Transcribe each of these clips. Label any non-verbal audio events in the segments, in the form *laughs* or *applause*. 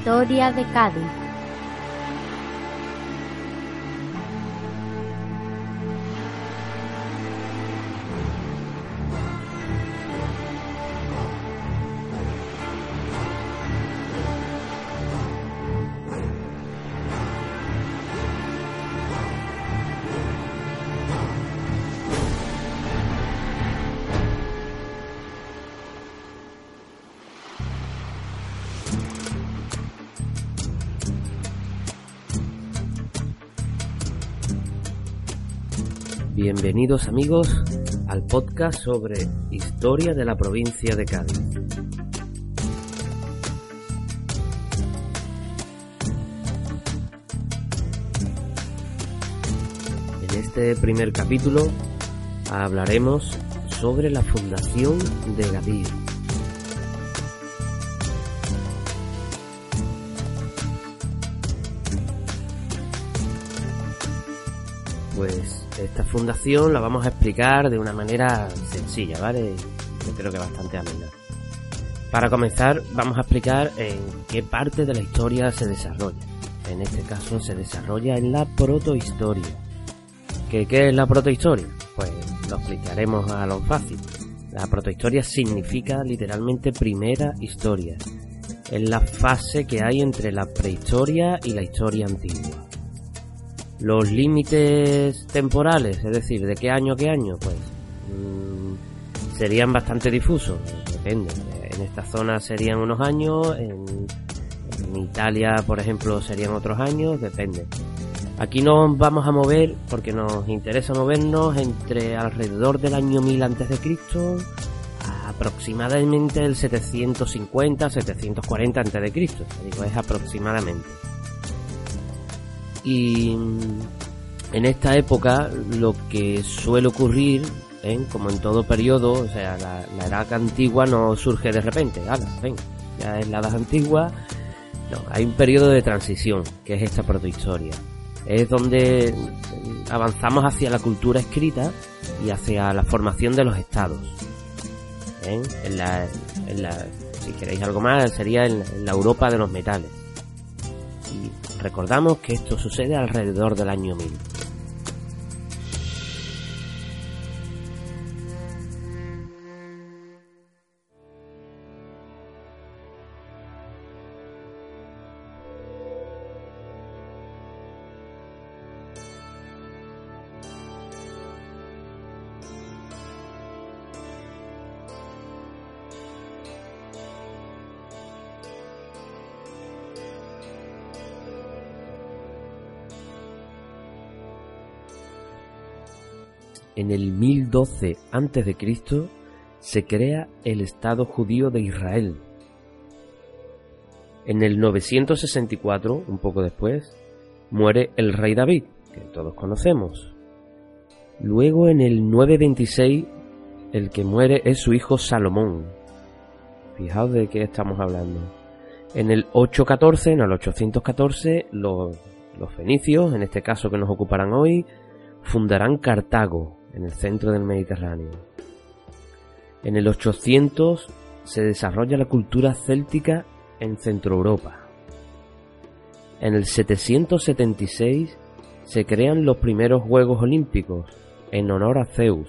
Historia de Cádiz. Bienvenidos amigos al podcast sobre historia de la provincia de Cádiz. En este primer capítulo hablaremos sobre la fundación de Gadir. Esta fundación la vamos a explicar de una manera sencilla, ¿vale? Yo creo que bastante amena. Para comenzar, vamos a explicar en qué parte de la historia se desarrolla. En este caso se desarrolla en la protohistoria. ¿Qué, qué es la protohistoria? Pues lo explicaremos a lo fácil. La protohistoria significa literalmente primera historia. Es la fase que hay entre la prehistoria y la historia antigua. Los límites temporales, es decir, de qué año a qué año, pues mmm, serían bastante difusos, depende. En esta zona serían unos años, en, Italia, por ejemplo, serían otros años, depende. Aquí nos vamos a mover porque nos interesa movernos entre alrededor del año 1000 antes de Cristo aproximadamente el 750 740 antes de Cristo, es aproximadamente. Y en esta época lo que suele ocurrir, ¿eh? como en todo periodo, o sea, la, la, edad antigua no surge de repente, ¡Hala, ven, ya es la edad antigua, no, hay un periodo de transición, que es esta protohistoria. Es donde avanzamos hacia la cultura escrita y hacia la formación de los estados. ¿eh? En la, si queréis algo más, sería en la Europa de los metales. Recordamos que esto sucede alrededor del año 1000. En el 1012 a.C. se crea el Estado judío de Israel. En el 964, un poco después, muere el rey David, que todos conocemos. Luego en el 926, el que muere es su hijo Salomón. Fijaos de qué estamos hablando. En el 814, en el 814, los, los fenicios, en este caso que nos ocuparán hoy, fundarán Cartago, en el centro del Mediterráneo. En el 800 se desarrolla la cultura céltica en Centroeuropa. En el 776 se crean los primeros Juegos Olímpicos en honor a Zeus.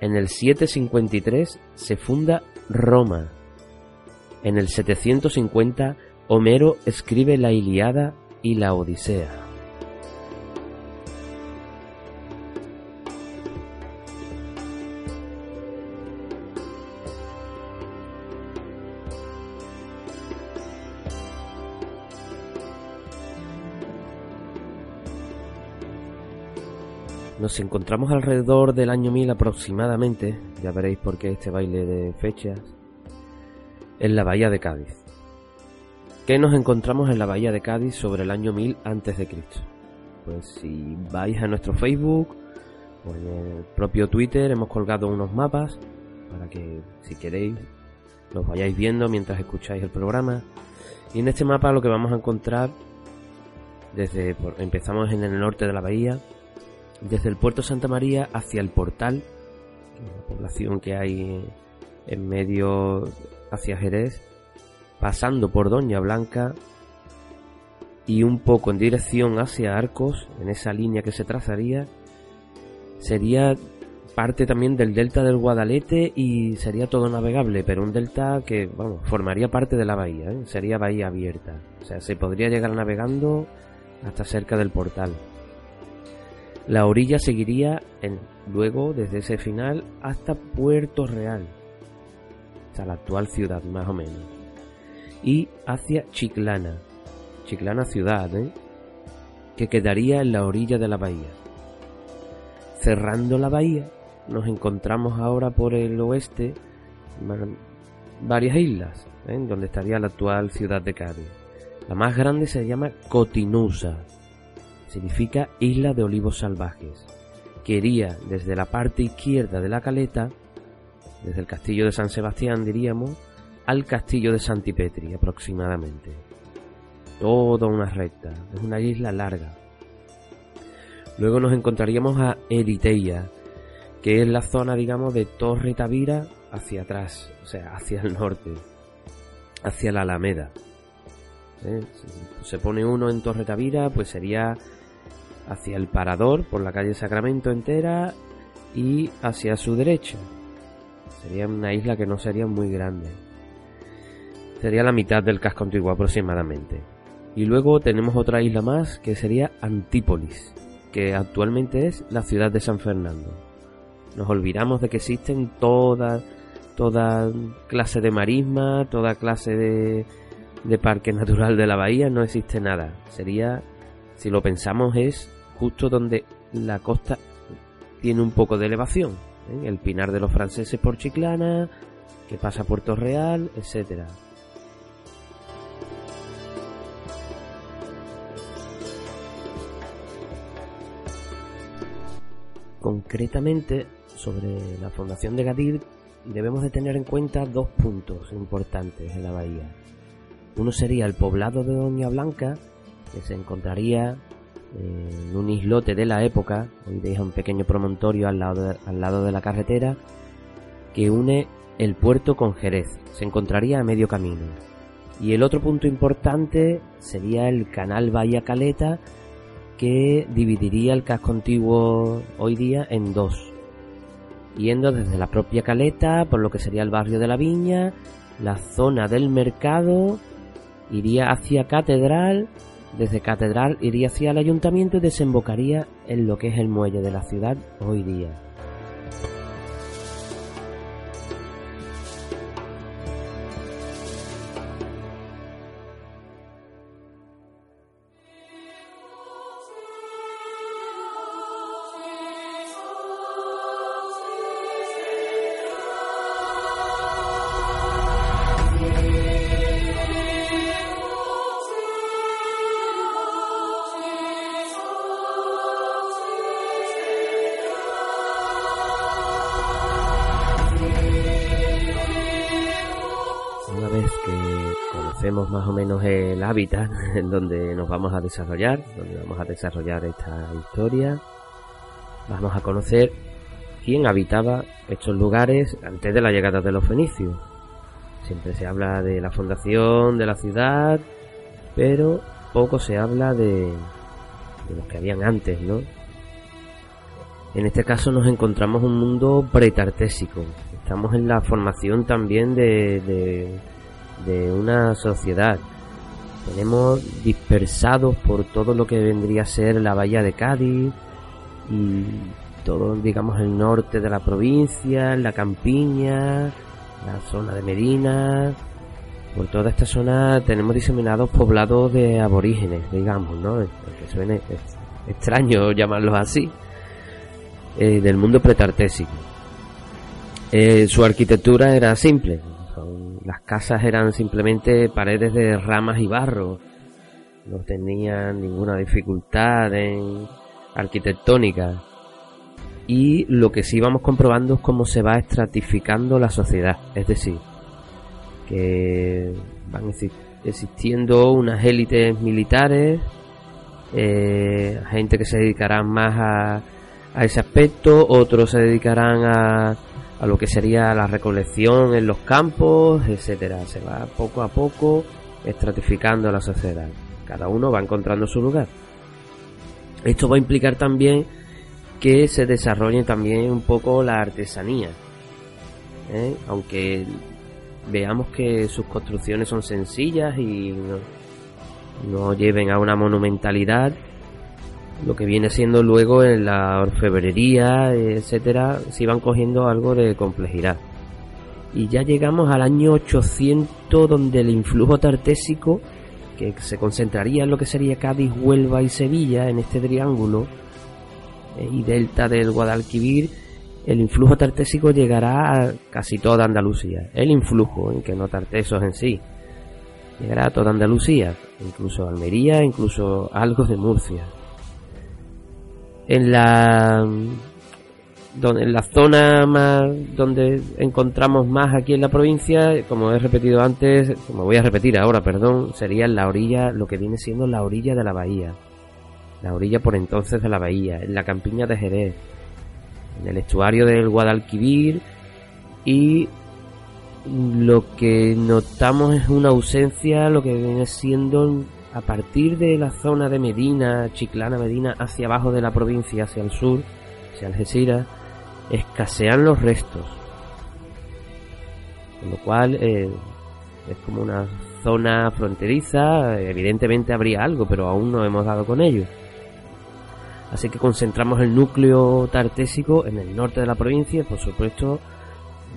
En el 753 se funda Roma. En el 750 Homero escribe la Iliada y la Odisea. Nos encontramos alrededor del año 1000 aproximadamente, ya veréis por qué este baile de fechas, en la bahía de Cádiz. ¿Qué nos encontramos en la bahía de Cádiz sobre el año 1000 antes de Cristo? Pues si vais a nuestro Facebook o en el propio Twitter hemos colgado unos mapas para que si queréis los vayáis viendo mientras escucháis el programa. Y en este mapa lo que vamos a encontrar desde empezamos en el norte de la bahía desde el puerto Santa María hacia el portal, la población que hay en medio hacia Jerez, pasando por Doña Blanca y un poco en dirección hacia Arcos, en esa línea que se trazaría, sería parte también del delta del Guadalete y sería todo navegable, pero un delta que, formaría parte de la bahía, ¿eh? sería bahía abierta. O sea, se podría llegar navegando hasta cerca del portal. La orilla seguiría en, luego desde ese final hasta Puerto Real, hasta la actual ciudad más o menos, y hacia Chiclana, Chiclana ciudad, ¿eh? que quedaría en la orilla de la bahía. Cerrando la bahía, nos encontramos ahora por el oeste varias islas, ¿eh? donde estaría la actual ciudad de Cádiz. La más grande se llama Cotinusa, significa isla de olivos salvajes, que iría desde la parte izquierda de la caleta, desde el castillo de San Sebastián diríamos, al castillo de Santipetri aproximadamente. Toda una recta, es una isla larga. Luego nos encontraríamos a Eriteia, que es la zona, digamos, de Torre Tavira hacia atrás, o sea, hacia el norte, hacia la Alameda. ¿Eh? Se pone uno en Torre Tavira, pues sería hacia el Parador, por la calle Sacramento entera, y hacia su derecha. Sería una isla que no sería muy grande. Sería la mitad del casco antiguo aproximadamente. Y luego tenemos otra isla más que sería Antípolis, que actualmente es la ciudad de San Fernando. Nos olvidamos de que existen toda, toda clase de marisma, toda clase de, de parque natural de la bahía, no existe nada. Sería, si lo pensamos, es justo donde la costa tiene un poco de elevación. ¿eh? El Pinar de los Franceses por Chiclana, que pasa Puerto Real, etcétera. Concretamente, sobre la fundación de Gadir debemos de tener en cuenta dos puntos importantes en la bahía. Uno sería el poblado de Doña Blanca, que se encontraría en un islote de la época, hoy deja un pequeño promontorio al lado, de, al lado de la carretera, que une el puerto con Jerez. Se encontraría a medio camino. Y el otro punto importante sería el canal Bahía Caleta, que dividiría el casco antiguo hoy día en dos yendo desde la propia caleta, por lo que sería el barrio de la Viña, la zona del mercado, iría hacia Catedral, desde Catedral iría hacia el ayuntamiento y desembocaría en lo que es el muelle de la ciudad hoy día. *laughs* en donde nos vamos a desarrollar, donde vamos a desarrollar esta historia. Vamos a conocer quién habitaba estos lugares antes de la llegada de los fenicios. Siempre se habla de la fundación de la ciudad, pero poco se habla de, de los que habían antes, ¿no? En este caso nos encontramos un mundo pretartésico. Estamos en la formación también de de una sociedad. Tenemos dispersados por todo lo que vendría a ser la bahía de Cádiz y todo, digamos, el norte de la provincia, la campiña, la zona de Medina. Por toda esta zona tenemos diseminados poblados de aborígenes, digamos, ¿no? Que suene extraño llamarlos así, eh, del mundo pretartésico. Eh, su arquitectura era simple, las casas eran simplemente paredes de ramas y barro. No tenían ninguna dificultad en arquitectónica. Y lo que sí vamos comprobando es cómo se va estratificando la sociedad. Es decir, que van existiendo unas élites militares, eh, gente que se dedicarán más a, a ese aspecto, otros se dedicarán a, a lo que sería la recolección en los campos, etcétera. Se va poco a poco estratificando la sociedad. Cada uno va encontrando su lugar. Esto va a implicar también que se desarrolle también un poco la artesanía. ¿eh? Aunque veamos que sus construcciones son sencillas y no, lleven a una monumentalidad, lo que viene siendo luego en la orfebrería, etcétera, si van cogiendo algo de complejidad. Y ya llegamos al año 800 donde el influjo tartésico que se concentraría en lo que sería Cádiz, Huelva y Sevilla, en este triángulo eh, y delta del Guadalquivir, el influjo tartésico llegará a casi toda Andalucía. El influjo, en que no tartesos en sí, llegará a toda Andalucía, incluso Almería, incluso algo de Murcia. En la donde, en la zona más donde encontramos más aquí en la provincia, como he repetido antes, como voy a repetir ahora, perdón, sería la orilla, lo que viene siendo la orilla de la bahía. La orilla por entonces de la bahía, en la campiña de Jerez, en el estuario del Guadalquivir y lo que notamos es una ausencia, lo que viene siendo a partir de la zona de Medina, Chiclana, Medina, hacia abajo de la provincia, hacia el sur, hacia Algeciras, escasean los restos. Con lo cual eh, es como una zona fronteriza, evidentemente habría algo, pero aún no hemos dado con ello. Así que concentramos el núcleo tartésico en el norte de la provincia, por supuesto,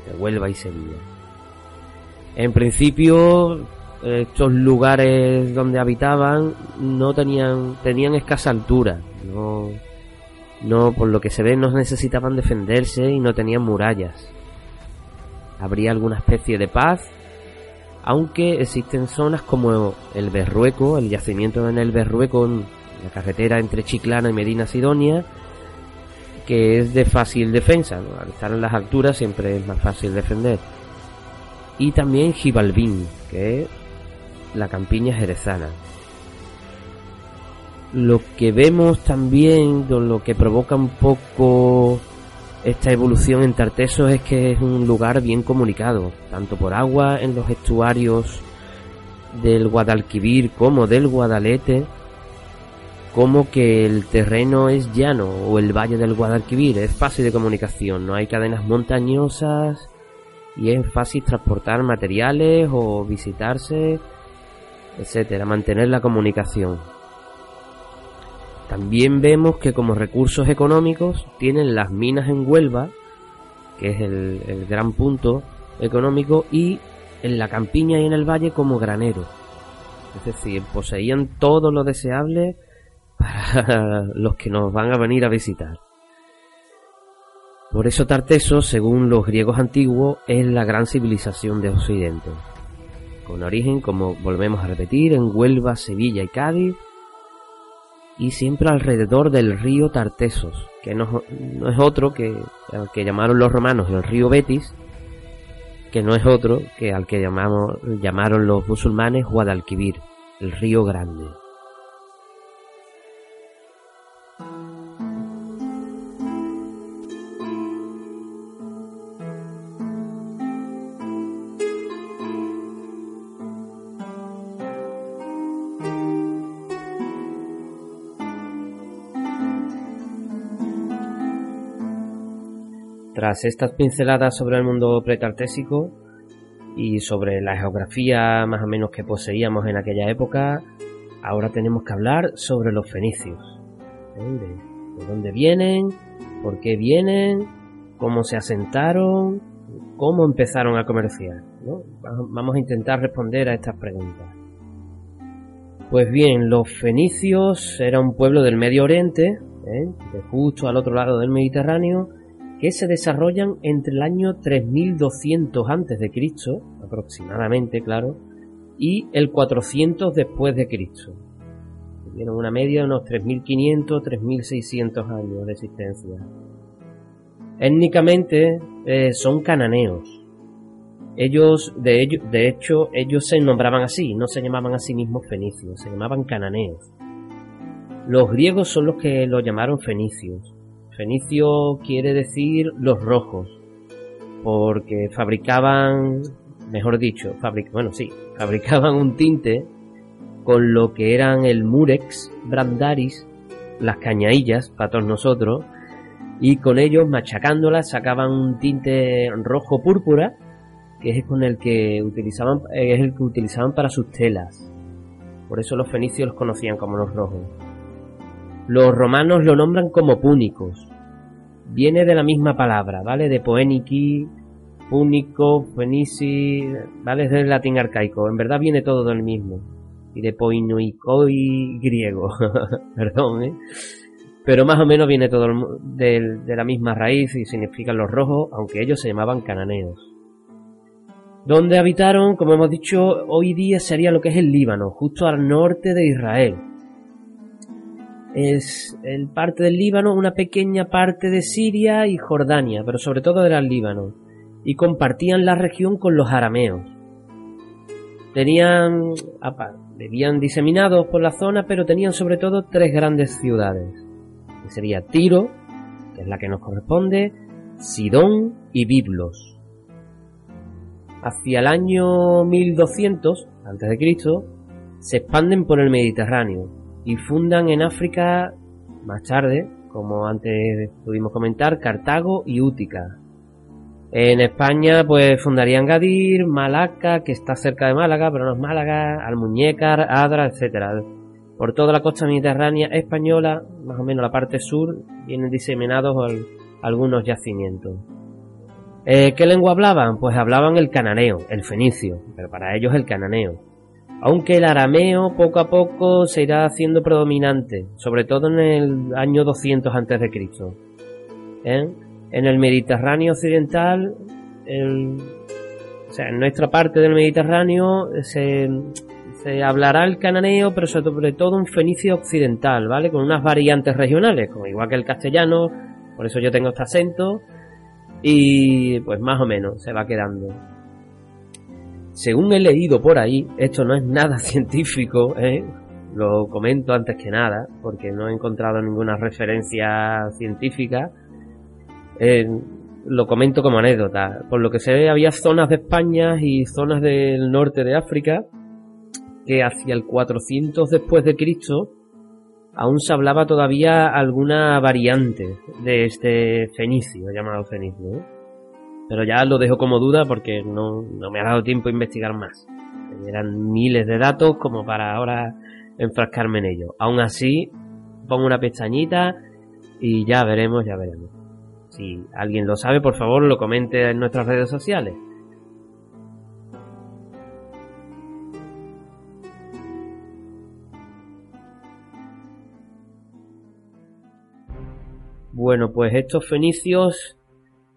de Huelva y Sevilla. En principio, estos lugares donde habitaban no tenían, tenían escasa altura, no, no, por lo que se ve, no necesitaban defenderse y no tenían murallas. Habría alguna especie de paz, aunque existen zonas como el Berrueco, el yacimiento en el Berrueco, en la carretera entre Chiclana y Medina Sidonia, que es de fácil defensa. Al estar en las alturas siempre es más fácil defender. Y también Gibalbín, que es la campiña jerezana. Lo que vemos también, lo que provoca un poco esta evolución en Tartesos es que es un lugar bien comunicado, tanto por agua en los estuarios del Guadalquivir como del Guadalete, como que el terreno es llano o el valle del Guadalquivir, es fácil de comunicación, no hay cadenas montañosas y es fácil transportar materiales o visitarse, etcétera, mantener la comunicación. También vemos que como recursos económicos tienen las minas en Huelva, que es el, gran punto económico, y en la campiña y en el valle como granero. Es decir, poseían todo lo deseable para *laughs* los que nos van a venir a visitar. Por eso Tarteso, según los griegos antiguos, es la gran civilización de Occidente, con origen, como volvemos a repetir, en Huelva, Sevilla y Cádiz, y siempre alrededor del río Tartesos, que no, es otro que al que llamaron los romanos el río Betis, que no es otro que al que llamamos, llamaron los musulmanes Guadalquivir, el río Grande. Tras estas pinceladas sobre el mundo pretartésico y sobre la geografía más o menos que poseíamos en aquella época, ahora tenemos que hablar sobre los fenicios. De, dónde vienen, por qué vienen, cómo se asentaron, cómo empezaron a comerciar. Vamos a intentar responder a estas preguntas. Pues bien, los fenicios era un pueblo del Medio Oriente, ¿eh? de justo al otro lado del Mediterráneo, que se desarrollan entre el año 3200 a.C., aproximadamente, claro, y el 400 después de Cristo. Tienen una media de unos 3500, 3600 años de existencia. Étnicamente eh, son cananeos. Ellos, de, de hecho, ellos se nombraban así, no se llamaban a sí mismos fenicios, se llamaban cananeos. Los griegos son los que lo llamaron fenicios Fenicio quiere decir los rojos. porque fabricaban, mejor dicho, bueno, sí, *laughs* fabricaban un tinte con lo que eran el Murex, Brandaris, las cañaillas para todos nosotros, y con ellos machacándolas sacaban un tinte rojo púrpura, que es con el que utilizaban, es el que utilizaban para sus telas. Por eso los fenicios los conocían como los rojos. Los romanos lo nombran como púnicos. Viene de la misma palabra, ¿vale? De poeniki, púnico, fenici, ¿vale? Es del latín arcaico. En verdad viene todo del mismo y de poinoikoi griego. *laughs* Perdón, ¿eh? Pero más o menos viene todo de, de la misma raíz y significan los rojos, aunque ellos se llamaban cananeos. Donde habitaron, como hemos dicho, hoy día sería lo que es el Líbano, justo al norte de Israel. Es el parte del Líbano, una pequeña parte de Siria y Jordania, pero sobre todo era el Líbano. Y compartían la región con los arameos. Tenían, diseminados por la zona, pero tenían sobre todo tres grandes ciudades. Que sería Tiro, que es la que nos corresponde, Sidón y Biblos. Hacia el año 1200 a.C., se expanden por el Mediterráneo y fundan en África más tarde, como antes pudimos comentar, Cartago y Útica, en España, pues fundarían Gadir, Malaca, que está cerca de Málaga, pero no es Málaga, Almuñécar, Adra, etcétera. Por toda la costa mediterránea española, más o menos la parte sur, vienen diseminados algunos yacimientos. Eh, ¿Qué lengua hablaban? Pues hablaban el cananeo, el fenicio, pero para ellos el cananeo. Aunque el arameo poco a poco se irá haciendo predominante, sobre todo en el año 200 a.C. ¿Eh? en el Mediterráneo occidental, o sea, en nuestra parte del Mediterráneo se, se hablará el cananeo, pero sobre todo un fenicio occidental, ¿vale? Con unas variantes regionales, como igual que el castellano, por eso yo tengo este acento, y pues más o menos se va quedando. Según he leído por ahí, esto no es nada *laughs* científico, ¿eh? lo comento antes que nada, porque no he encontrado ninguna referencia científica, eh, lo comento como anécdota. Por lo que se ve, había zonas de España y zonas del norte de África que hacia el 400 después de Cristo aún se hablaba todavía alguna variante de este fenicio, llamado fenicio. Pero ya lo dejo como duda porque no, no me ha dado tiempo a investigar más. Eran miles de datos como para ahora enfrascarme en ello. Aún así, pongo una pestañita y ya veremos, ya veremos. Si alguien lo sabe, por favor, lo comente en nuestras redes sociales. Bueno, pues estos fenicios,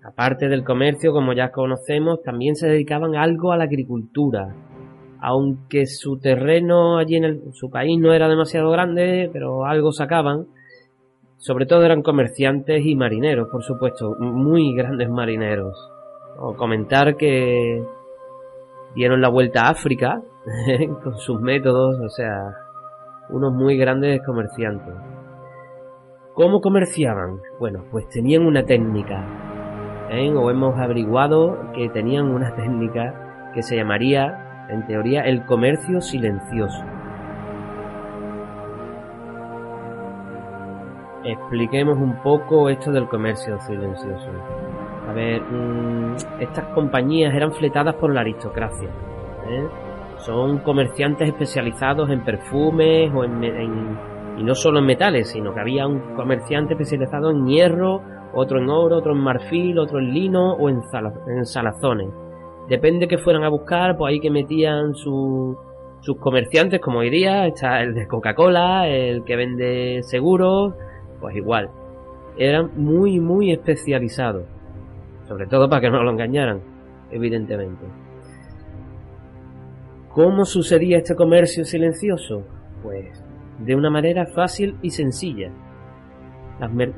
aparte del comercio, como ya conocemos, también se dedicaban algo a la agricultura. Aunque su terreno allí en su país no era demasiado grande, pero algo sacaban, sobre todo eran comerciantes y marineros, por supuesto, muy grandes marineros. O comentar que dieron la vuelta a África *laughs* con sus métodos, o sea, unos muy grandes comerciantes. ¿Cómo comerciaban? Bueno, pues tenían una técnica, ¿eh? o hemos averiguado que tenían una *laughs* técnica que se llamaría, en teoría, el comercio silencioso. expliquemos un poco esto del comercio silencioso. A ver, mm, estas compañías eran fletadas por la aristocracia. ¿eh? Son comerciantes especializados en perfumes o en, y no solo en metales, sino que había un comerciante especializado en hierro, otro en oro, otro en marfil, otro en lino o en, salazones. Depende que fueran a buscar, pues ahí que metían sus comerciantes, como hoy día, está el de Coca-Cola, el que vende seguros, pues igual. Eran muy, muy especializados. Sobre todo para que no lo engañaran, evidentemente. ¿Cómo sucedía este comercio silencioso? Pues de una manera fácil y sencilla.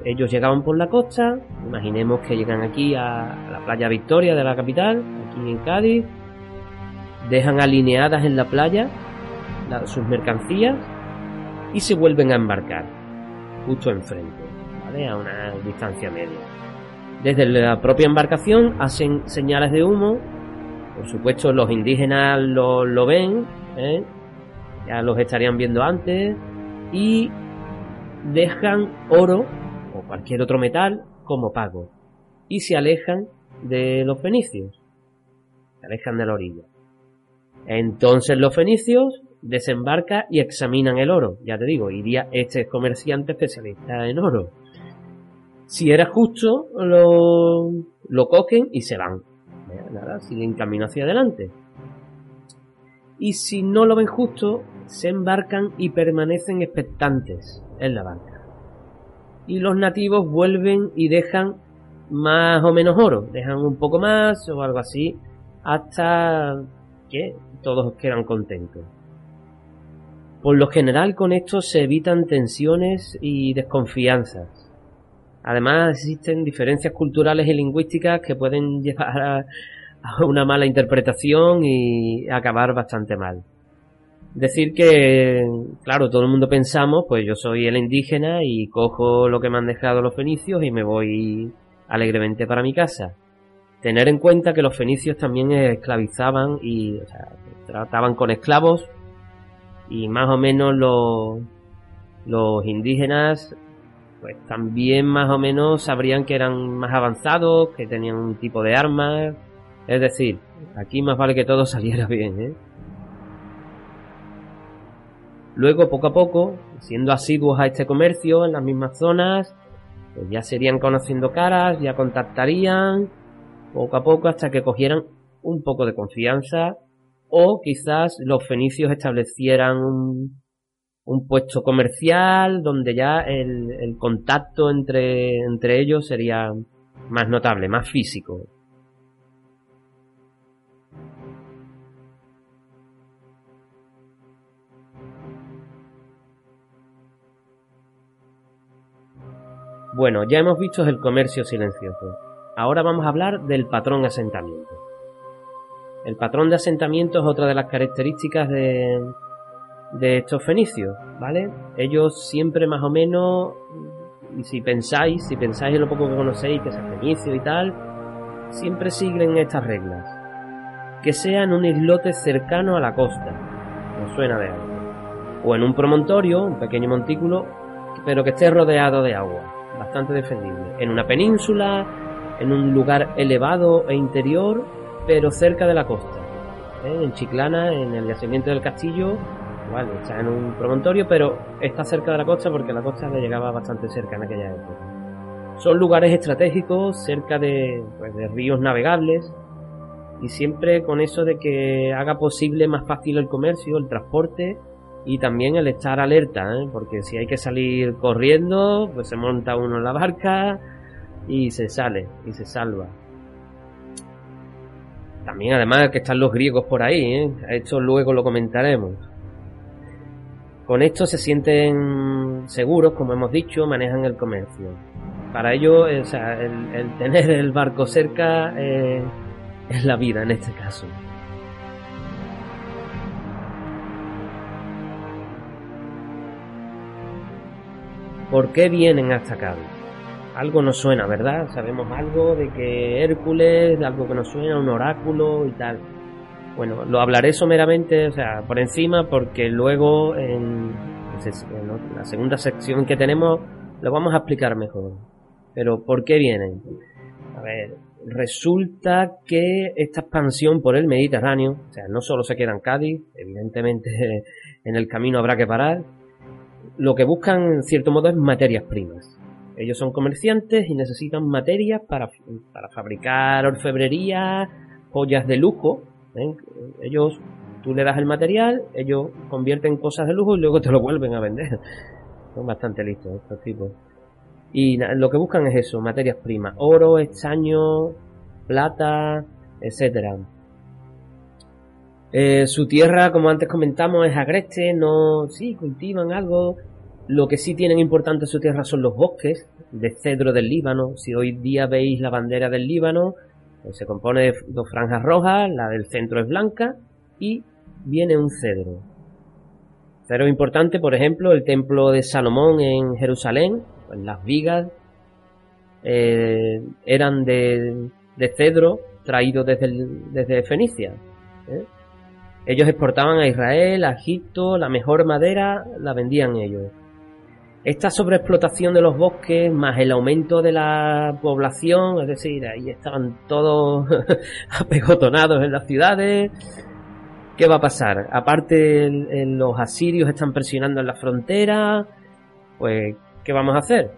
Ellos llegaban por la costa, imaginemos que llegan aquí a, la playa Victoria de la capital, aquí en Cádiz, dejan alineadas en la playa sus mercancías y se vuelven a embarcar justo enfrente, ¿vale? A una distancia media. Desde la propia embarcación hacen señales de humo. Por supuesto, los indígenas lo, lo ven, ¿eh? ya los estarían viendo antes. Y dejan oro o cualquier otro metal como pago. Y se alejan de los fenicios. Se alejan de la orilla. Entonces los fenicios desembarcan y examinan el oro. Ya te digo, iría este comerciante especialista en oro. Si era justo, lo, lo cogen y se van. Nada, siguen camino hacia adelante. Y si no lo ven justo, se embarcan y permanecen expectantes en la barca. Y los nativos vuelven y dejan más o menos oro, dejan un poco más o algo así, hasta que todos quedan contentos. Por lo general con esto se evitan tensiones y desconfianzas. Además existen diferencias culturales y lingüísticas que pueden *laughs* llevar a, una mala interpretación y acabar bastante mal. Decir que, claro, todo el mundo pensamos, pues yo soy el indígena y cojo lo que me han dejado los fenicios y me voy alegremente para mi casa. Tener en cuenta que los fenicios también esclavizaban y trataban con esclavos y más o menos los, los indígenas pues también más o menos sabrían que eran más avanzados, que tenían un tipo de armas. Es decir, aquí más vale que todo *laughs* saliera bien, ¿eh? Luego, poco a poco, siendo asiduos a este comercio en las mismas zonas, pues ya serían conociendo caras, ya contactarían, poco a poco hasta que cogieran un poco de confianza o quizás los fenicios establecieran un, puesto comercial donde ya el, el contacto entre, entre ellos sería más notable, más físico. Bueno, ya hemos visto el comercio silencioso. Ahora vamos a hablar del patrón asentamiento. El patrón de asentamiento es otra de las características de, de estos fenicios, ¿vale? Ellos siempre más o menos, y si pensáis, si pensáis en lo poco que conocéis, que es el fenicio y tal, siempre siguen estas reglas. Que sea en un islote cercano a la costa, no suena de algo. O en un promontorio, un pequeño montículo, pero que esté rodeado de agua, bastante defendible. En una península, en un lugar elevado e interior, pero cerca de la costa. ¿eh? En Chiclana, en el yacimiento del castillo, está en un promontorio, pero está cerca de la costa porque la costa le llegaba bastante cerca en aquella época. Son lugares estratégicos, cerca de, pues, de ríos navegables, y siempre con eso de que haga posible más fácil el comercio, el transporte y también el estar alerta, ¿eh? porque si hay que salir corriendo, pues se monta uno en la barca y se sale y se salva. También además que están los griegos por ahí, ¿eh? esto luego lo comentaremos. Con esto se sienten seguros, como hemos dicho, manejan el comercio. Para ello, el, tener el barco cerca eh, es la vida en este caso. ¿Por qué vienen hasta acá? Algo nos suena, ¿verdad? Sabemos algo de que Hércules, algo que nos suena, un oráculo y tal. Bueno, lo hablaré someramente, o sea, por encima, porque luego en, la segunda sección que tenemos lo vamos a explicar mejor. Pero, ¿por qué vienen? A ver, resulta que esta expansión por el Mediterráneo, o sea, no solo se queda en Cádiz, evidentemente *laughs* en el camino habrá que parar, lo que buscan en cierto modo es materias primas. Ellos son comerciantes y necesitan materias para, para fabricar orfebrería, joyas de lujo, ellos, tú le das el material, ellos convierten cosas de lujo y luego te lo vuelven a vender. *laughs* Son bastante listos estos tipos. Y lo que buscan es eso, materias primas, oro, estaño, plata, etcétera. Eh, su tierra, como antes comentamos, es agreste, no, sí, cultivan algo. Lo que sí tienen importante su tierra son los bosques de cedro del Líbano. Si hoy día veis la bandera del Líbano, se compone de dos franjas rojas, la del centro es blanca y viene un cedro. Cedro importante, por ejemplo, el templo de Salomón en Jerusalén, en las vigas. eh, eran de, de, cedro traído desde, desde Fenicia. ¿eh? Ellos exportaban a Israel, a Egipto, la mejor madera la vendían ellos. Esta sobreexplotación de los bosques, más el aumento de la población, es decir, ahí estaban todos *laughs* apegotonados en las ciudades. ¿Qué va a pasar? Aparte, los asirios están presionando en la frontera. Pues, ¿qué vamos a hacer?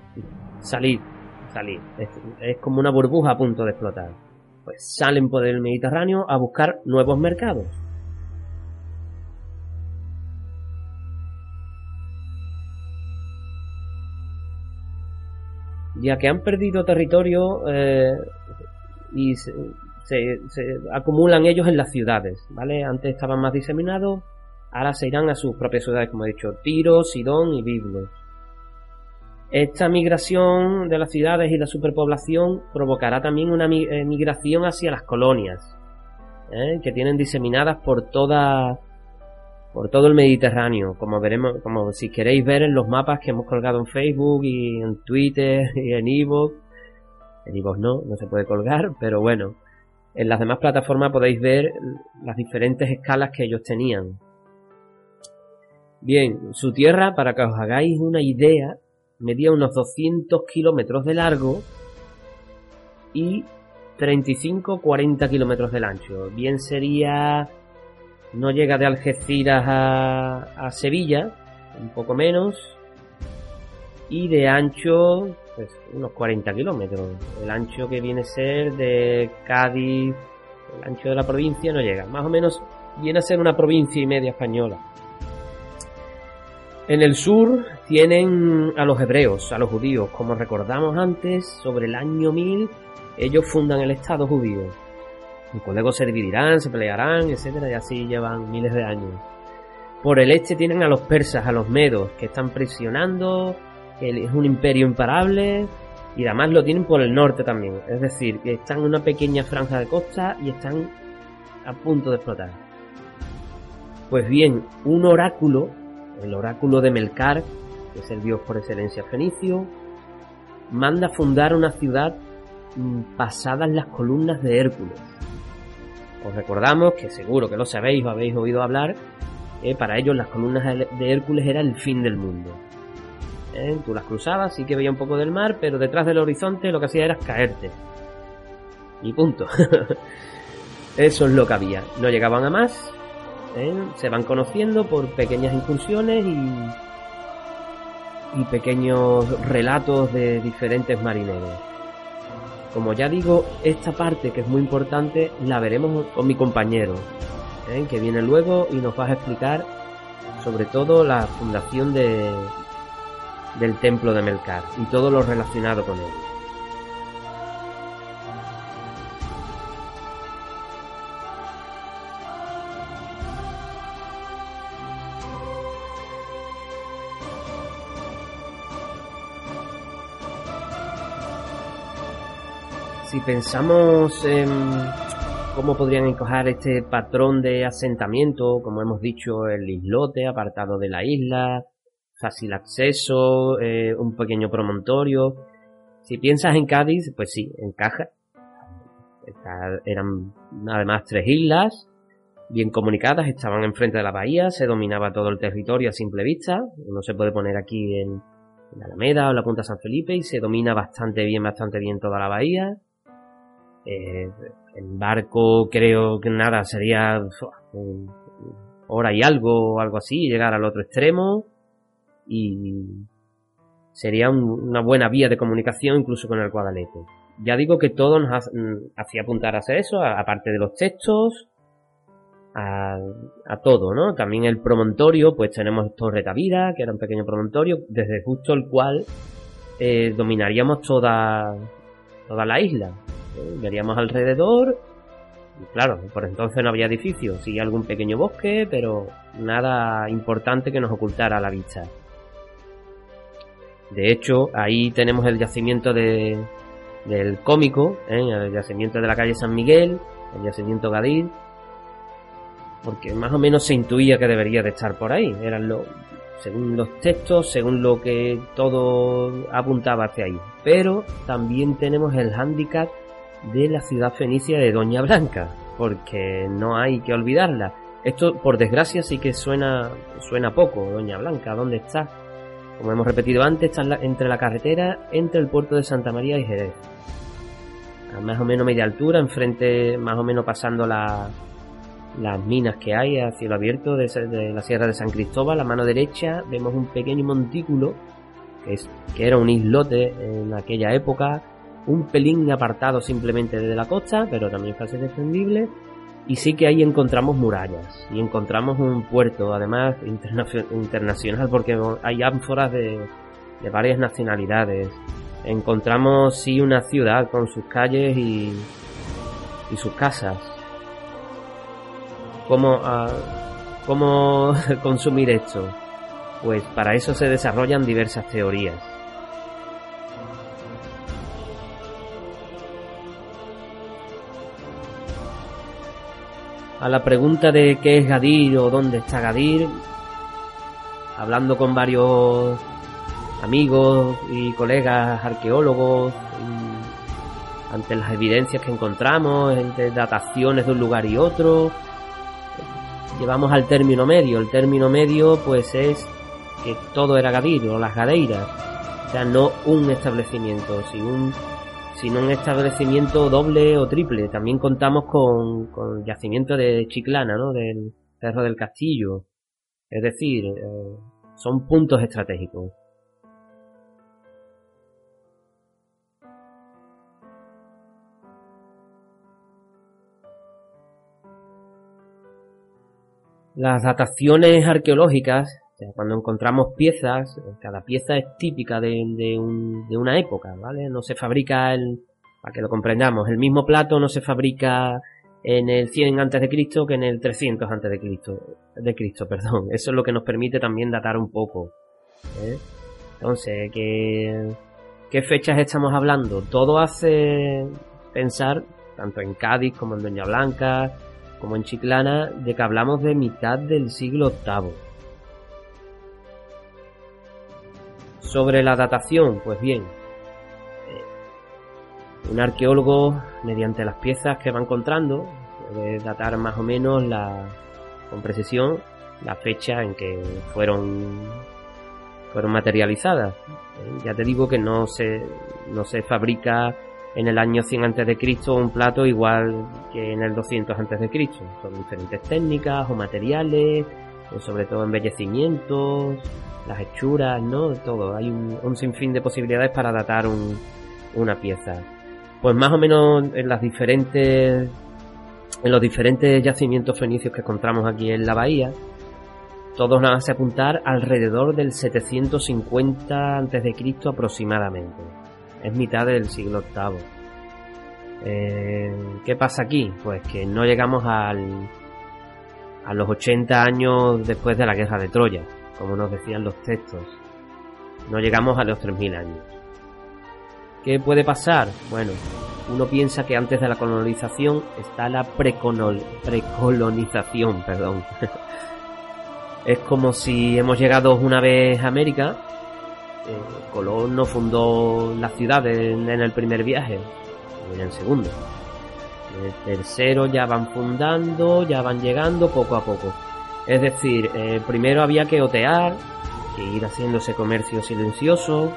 Salir, salir. Es, como una burbuja a punto de explotar. Pues salen por el Mediterráneo a buscar nuevos mercados. Ya que han perdido territorio eh, y se, acumulan ellos en las ciudades, ¿vale? Antes estaban más diseminados, ahora se irán a sus propias ciudades, como he dicho, Tiro, Sidón y Biblos. Esta migración de las ciudades y la superpoblación provocará también una eh, migración hacia las colonias, ¿eh? que tienen diseminadas por toda por todo el Mediterráneo, como veremos, como si queréis ver en los mapas que hemos colgado en Facebook y en Twitter *laughs* y en Evox. En Evox no, no se puede colgar, pero bueno, en las demás plataformas podéis ver las diferentes escalas que ellos tenían. Bien, su tierra, para que os hagáis una idea, medía unos 200 kilómetros de largo y 35-40 kilómetros de ancho. Bien sería no llega de Algeciras a, Sevilla, un poco menos, y de ancho, pues unos 40 kilómetros. El ancho que viene a ser de Cádiz, el ancho de la provincia no llega, más o menos viene a ser una provincia y media española. En el sur tienen a los hebreos, a los judíos, como recordamos antes, sobre el año 1000 ellos fundan el Estado judío luego se dividirán, se pelearán, etcétera, y así llevan miles de años. Por el este tienen a los persas, a los medos, que están presionando, es un imperio imparable, y además lo tienen por el norte también. Es decir, que están en una pequeña franja de costa y están a punto de explotar. Pues bien, un oráculo, el oráculo de Melcar, que es el dios por excelencia fenicio, manda fundar una ciudad mm, pasadas las columnas de Hércules. Os recordamos que seguro que lo sabéis o habéis oído hablar, eh, para ellos las columnas de Hércules era el fin del mundo. Eh, tú las cruzabas, sí que veía un poco del mar, pero detrás del horizonte lo que hacía era caerte. Y punto. *laughs* Eso es lo que había. No llegaban a más. Eh, se van conociendo por pequeñas incursiones y, y pequeños relatos de diferentes marineros. Como ya digo, esta parte que es muy importante la veremos con mi compañero, ¿eh? que viene luego y nos va a explicar sobre todo la fundación de, del templo de Melcar y todo lo relacionado con él. Pensamos en cómo podrían encojar este patrón de asentamiento, como hemos dicho, el islote apartado de la isla, fácil acceso, eh, un pequeño promontorio. Si piensas en Cádiz, pues sí, encaja. eran además tres islas, bien comunicadas, estaban enfrente de la bahía, se dominaba todo el territorio a simple vista. Uno se puede poner aquí en, la Alameda o la Punta San Felipe y se domina bastante bien, bastante bien toda la bahía. Eh, en barco creo que nada, sería hora y algo algo así, llegar al otro extremo y sería una buena vía de comunicación incluso con el Guadalete. Ya digo que todo nos mm, hacía apuntar hacia eso, aparte de los textos, a, todo, ¿no? También el promontorio, pues tenemos Torre Tavira, que era un pequeño promontorio, desde justo el cual eh, dominaríamos toda, toda la isla. Veríamos alrededor. Claro, por entonces no había edificios, sí algún pequeño bosque, pero nada importante que nos ocultara la vista. De hecho, ahí tenemos el yacimiento de, del cómico, ¿eh? el yacimiento de la calle San Miguel, el yacimiento Gadir, porque más o menos se intuía que debería de estar por ahí. Eran los, según los textos, según lo que todo apuntaba hacia ahí. Pero también tenemos el hándicap de la ciudad fenicia de Doña Blanca, porque no hay que olvidarla. Esto, por desgracia, sí que suena, suena poco. Doña Blanca, ¿dónde está? Como hemos repetido antes, está entre la carretera, entre el puerto de Santa María y Jerez. A más o menos media altura, enfrente, más o menos pasando la, las minas que hay a cielo abierto de, la Sierra de San Cristóbal. A mano derecha vemos un pequeño montículo, que era un islote en aquella época, un pelín apartado simplemente de la costa, pero también fácil defendible. Y sí que ahí encontramos murallas y encontramos un puerto, además internacional, porque hay ánforas de, de varias nacionalidades. Encontramos sí una ciudad con sus calles y, y sus casas ¿Cómo, ah, ¿Cómo *laughs* consumir esto? Pues para eso se desarrollan diversas teorías. A la pregunta de qué es Gadir o dónde está Gadir, hablando con varios amigos y colegas arqueólogos, ante las evidencias que encontramos, entre dataciones de un lugar y otro, llevamos al término medio. El término medio pues es que todo era Gadir o las gadeiras. O sea, no un establecimiento, sino un, sino un establecimiento doble o triple. También contamos con, con yacimiento de Chiclana, ¿no? Del Cerro del Castillo. Es decir, eh, son puntos estratégicos. Las dataciones arqueológicas, cuando encontramos piezas, cada pieza es típica de, una época, ¿vale? No se fabrica el, para que lo comprendamos, el mismo plato no se fabrica en el 100 antes de Cristo que en el 300 antes de Cristo, de Cristo, *laughs* perdón. Eso es lo que nos permite también datar un poco. ¿eh? Entonces, ¿qué, ¿qué fechas estamos hablando? Todo hace pensar, tanto en Cádiz como en Doña Blanca, como en Chiclana, de que hablamos de mitad del siglo VIII. Sobre la datación, pues bien, eh, un arqueólogo, mediante las piezas que va encontrando, puede datar más o menos con precisión la fecha en que fueron fueron materializadas. Eh, ya te digo que no se, no se fabrica en el año 100 a.C. un plato igual que en el 200 a.C. Son diferentes técnicas o materiales, sobre todo embellecimientos, las hechuras, ¿no? Todo. Hay un, sinfín de posibilidades para datar una pieza. Pues más o menos en las diferentes en los diferentes yacimientos fenicios que encontramos aquí en la bahía, todos nos hace apuntar alrededor del 750 a.C. aproximadamente es mitad del siglo VIII. Eh, ¿Qué pasa aquí? Pues que no llegamos al, a los 80 años después de la guerra de Troya, como nos decían los textos. No llegamos a los 3.000 años. ¿Qué puede pasar? Bueno, uno piensa que antes de la colonización está la precolonización, perdón. *laughs* es como si hemos llegado una vez a América eh, Colón no fundó la ciudad en, el primer viaje, en el segundo. En el tercero ya van fundando, ya van llegando poco a poco. Es decir, eh, primero había que otear, que ir haciéndose comercio silencioso,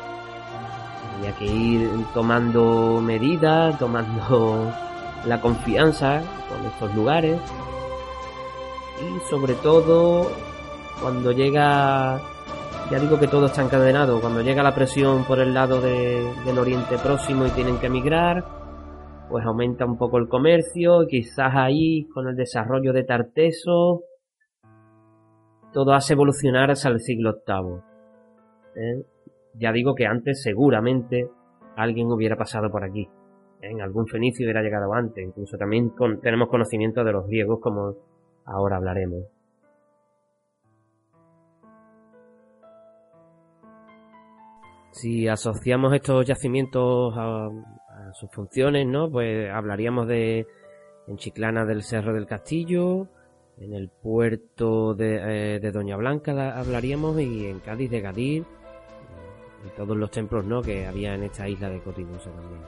había que ir tomando medidas, tomando *laughs* la confianza con estos lugares y sobre todo cuando llega ya digo que todo está encadenado. Cuando llega la presión por el lado del Oriente Próximo y tienen que emigrar, pues aumenta un poco el comercio. quizás ahí, con el desarrollo de Tarteso, todo hace evolucionar hasta el siglo VIII. ¿eh? Ya digo que antes seguramente alguien hubiera pasado por aquí. En algún fenicio hubiera llegado antes. Incluso también tenemos conocimiento de los griegos como ahora hablaremos. Si asociamos estos yacimientos a, sus funciones, ¿no? Pues hablaríamos de en Chiclana del Cerro del Castillo, En el puerto de, de Doña Blanca hablaríamos y en Cádiz de Gadir y todos los templos ¿no? que había en esta isla de Cotigosa también.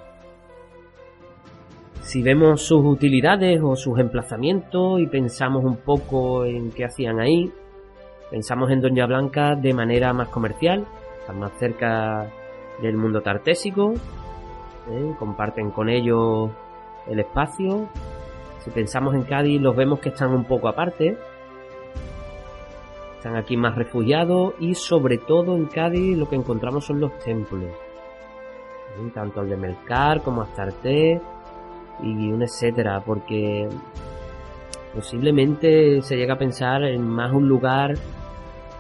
Si vemos sus utilidades o sus emplazamientos y pensamos un poco en qué hacían ahí, pensamos en Doña Blanca de manera más comercial, más cerca del mundo tartésico, ¿eh? comparten con ellos el espacio. Si pensamos en Cádiz, los vemos que están un poco aparte, están aquí más refugiados y sobre todo en Cádiz lo que encontramos son los templos. Tanto el de Melcar como Astarte y un etcétera, porque posiblemente se llega a pensar en más un lugar,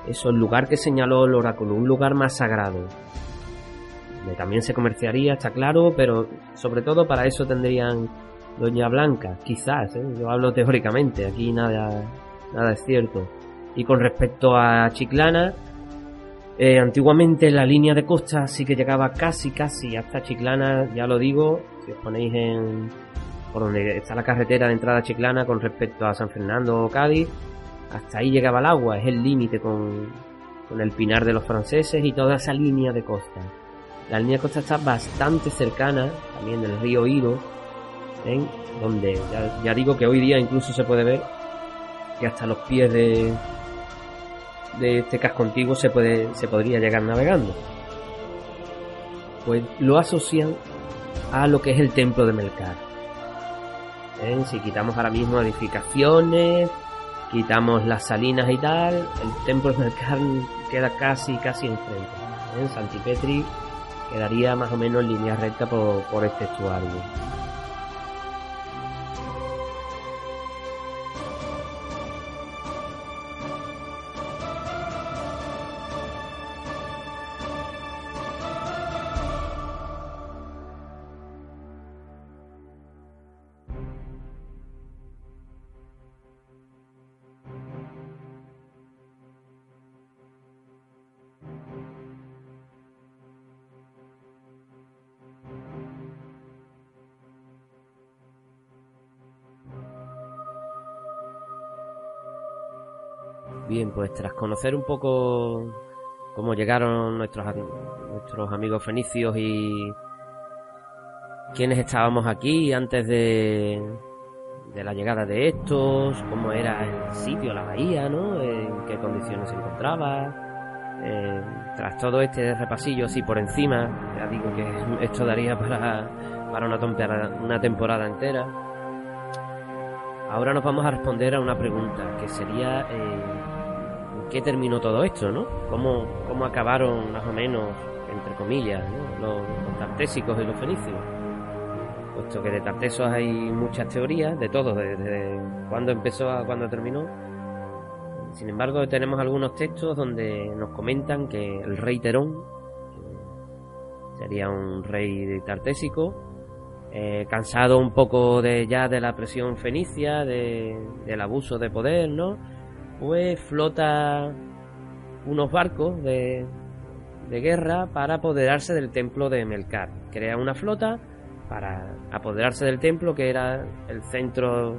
eso, el lugar que señaló el oráculo, un lugar más sagrado. También se comerciaría, está claro, pero sobre todo para eso tendrían Doña Blanca, quizás, ¿eh? yo hablo teóricamente, aquí nada, nada es cierto. Y con respecto a Chiclana, eh, antiguamente la línea de costa sí que llegaba casi, casi hasta Chiclana, ya lo digo, si os ponéis en por donde está la carretera de entrada a Chiclana con respecto a San Fernando o Cádiz, hasta ahí llegaba el agua, es el límite con, con el Pinar de los franceses y toda esa línea de costa. La línea costa está bastante cercana, también del río Iro, ¿ven? donde ya, digo que hoy día incluso se puede ver que hasta los pies de, de este casco antiguo se, puede, se podría llegar navegando. Pues lo asocian a lo que es el templo de Melcar. Si quitamos ahora mismo edificaciones, quitamos las salinas y tal, el templo de Melcar queda casi, casi enfrente. ¿eh? Santipetri quedaría más o menos en línea recta por, por este estuario. Tras conocer un poco cómo llegaron nuestros, nuestros amigos fenicios y quiénes estábamos aquí antes de, de la llegada de estos, cómo era el sitio, la bahía, ¿no? En qué condiciones se encontraba. Eh, tras todo este repasillo así por encima, ya digo que esto daría para, para una, temporada, una temporada entera. Ahora nos vamos a responder a una pregunta que sería eh, qué terminó todo esto, ¿no? ¿Cómo, cómo acabaron más o menos, entre comillas, los, tartésicos y los fenicios? Puesto que de tartesos hay muchas teorías, de todo, desde cuándo empezó a cuándo terminó. Sin embargo, tenemos algunos textos donde nos comentan que el rey Terón sería un rey tartésico, eh, cansado un poco de ya de la presión fenicia, de, del abuso de poder, ¿no? Pues flota unos barcos de, de guerra para apoderarse del templo de Melkar. Crea una flota para apoderarse del templo que era el centro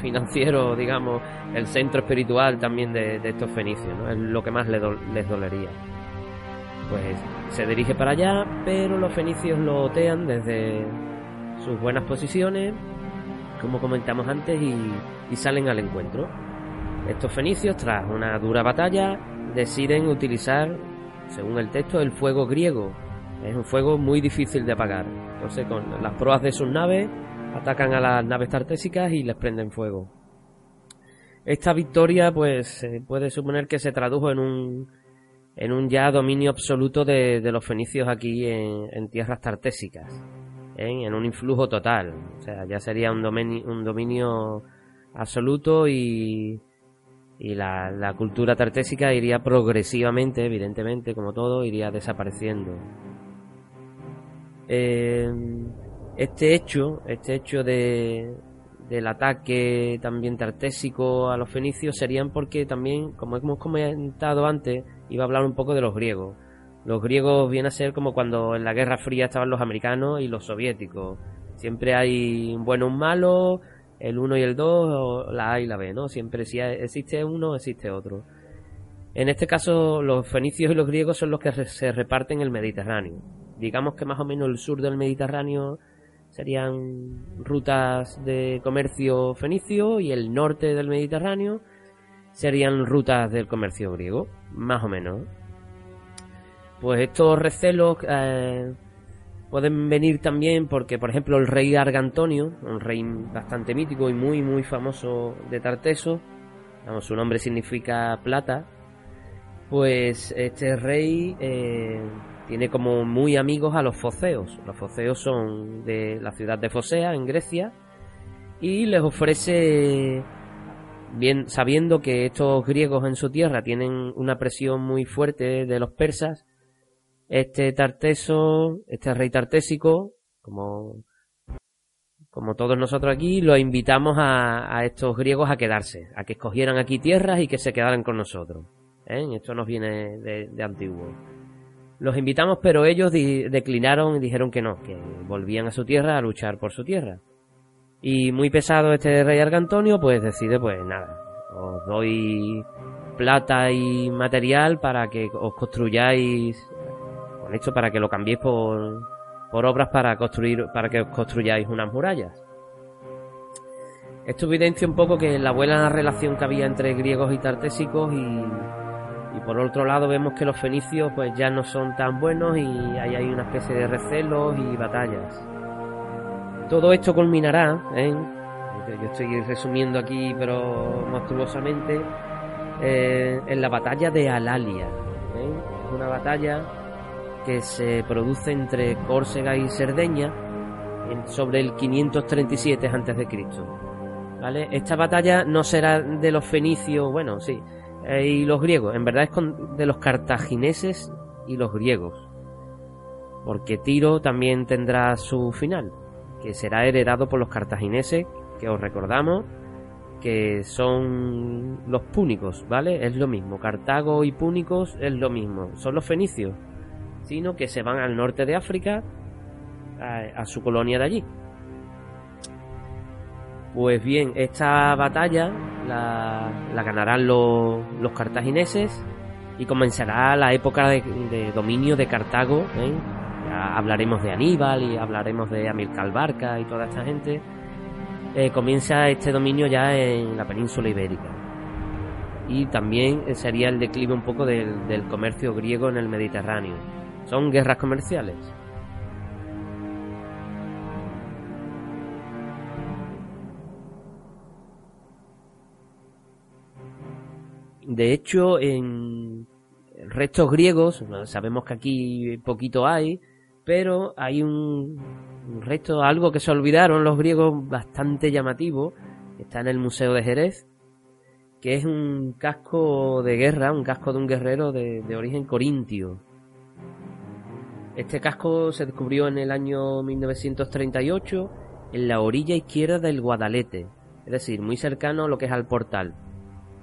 financiero, digamos, el centro espiritual también de, estos fenicios, ¿no? es lo que más les, les dolería. Pues se dirige para allá, pero los fenicios lo otean desde sus buenas posiciones, como comentamos antes, y salen al encuentro. Estos fenicios, tras una dura batalla, deciden utilizar, según el texto, el fuego griego. Es un fuego muy difícil de apagar. Entonces, con las proas de sus naves, atacan a las naves tartésicas y les prenden fuego. Esta victoria, pues, se puede suponer que se tradujo en un, en un ya dominio absoluto de, los fenicios aquí en, tierras tartésicas. ¿eh? En un influjo total. O sea, ya sería un dominio, un dominio absoluto y, y la, cultura tartésica iría progresivamente, evidentemente, como todo, iría desapareciendo. Eh, este hecho, este hecho de, del ataque también tartésico a los fenicios serían porque también, como hemos comentado antes, iba a hablar un poco de los griegos. Los griegos vienen a ser como cuando en la Guerra Fría estaban los americanos y los soviéticos. Siempre hay un bueno, un malo, el 1 y el 2, la A y la B, ¿no? Siempre si existe uno, existe otro. En este caso, los fenicios y los griegos son los que se reparten el Mediterráneo. Digamos que más o menos el sur del Mediterráneo serían rutas de comercio fenicio y el norte del Mediterráneo serían rutas del comercio griego, más o menos. Pues estos recelos eh, pueden venir también porque, por ejemplo, el rey Argantonio, un rey bastante mítico y muy, muy famoso de Tarteso, su nombre significa plata, pues este rey eh, tiene como muy amigos a los foceos. Los foceos son de la ciudad de Fosea, en Grecia, y les ofrece, bien sabiendo que estos griegos en su tierra tienen una presión muy fuerte de los persas, este Tarteso, este rey tartésico, como, como todos nosotros aquí, los invitamos a, estos griegos a quedarse, a que escogieran aquí tierras y que se quedaran con nosotros. ¿eh? Esto nos viene de antiguo. Los invitamos, pero ellos declinaron y dijeron que no, que volvían a su tierra a luchar por su tierra. Y muy pesado este rey Argantonio, pues decide, pues nada, os doy plata y material para que os construyáis, con esto para que lo cambiéis por, por obras para construir, para que os construyáis unas murallas. Esto evidencia un poco que la buena relación que había entre griegos y tartésicos y, y por otro lado vemos que los fenicios pues ya no son tan buenos y ahí hay una especie de recelos y batallas. Todo esto culminará, ¿eh? yo estoy resumiendo aquí pero monstruosamente, eh, en la batalla de Alalia. ¿eh? Es una batalla que se produce entre Córcega y Cerdeña sobre el 537 a.C. ¿Vale? Esta batalla no será de los fenicios, bueno, sí, eh, y los griegos. En verdad es de los cartagineses y los griegos. Porque Tiro también tendrá su final, que será heredado por los cartagineses, que os recordamos que son los púnicos, ¿vale? Es lo mismo. Cartago y púnicos es lo mismo. Son los fenicios, que se van al norte de África a su colonia de allí. Pues bien, esta batalla la, ganarán los, cartagineses y comenzará la época de, dominio de Cartago. ¿eh? hablaremos de Aníbal y hablaremos de Amilcar Barca y toda esta gente. Eh, comienza este dominio ya en la península ibérica. Y también sería el declive un poco del comercio griego en el Mediterráneo. Son guerras comerciales. De hecho, en restos griegos, sabemos que aquí poquito hay, pero hay un, resto, algo que se olvidaron los griegos bastante llamativo, está en el Museo de Jerez, que es un casco de guerra, un casco de un guerrero de, de origen corintio. Este casco se descubrió en el año 1938 en la orilla izquierda del Guadalete, es decir, muy cercano a lo que es al portal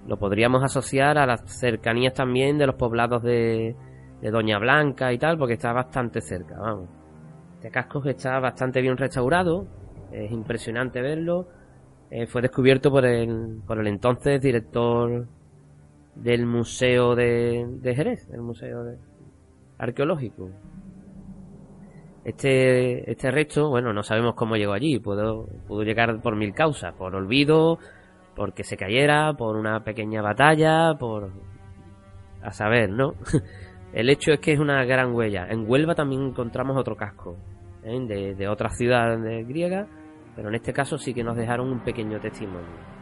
lo podríamos asociar a las cercanías también de los poblados de, Doña Blanca y tal, porque está bastante cerca, vamos. Este casco está bastante bien restaurado, es impresionante verlo. Eh, fue descubierto por el, por el entonces director del Museo de, de Jerez, el Museo Arqueológico. Este, este resto, bueno, no sabemos cómo llegó allí, pudo, pudo llegar por mil causas, por olvido, porque se cayera, por una pequeña batalla, por... a saber, ¿no? *laughs* El hecho es que es una gran huella. En Huelva también encontramos otro casco, ¿eh? de, de otra ciudad griega, pero en este caso sí que nos dejaron un pequeño testimonio.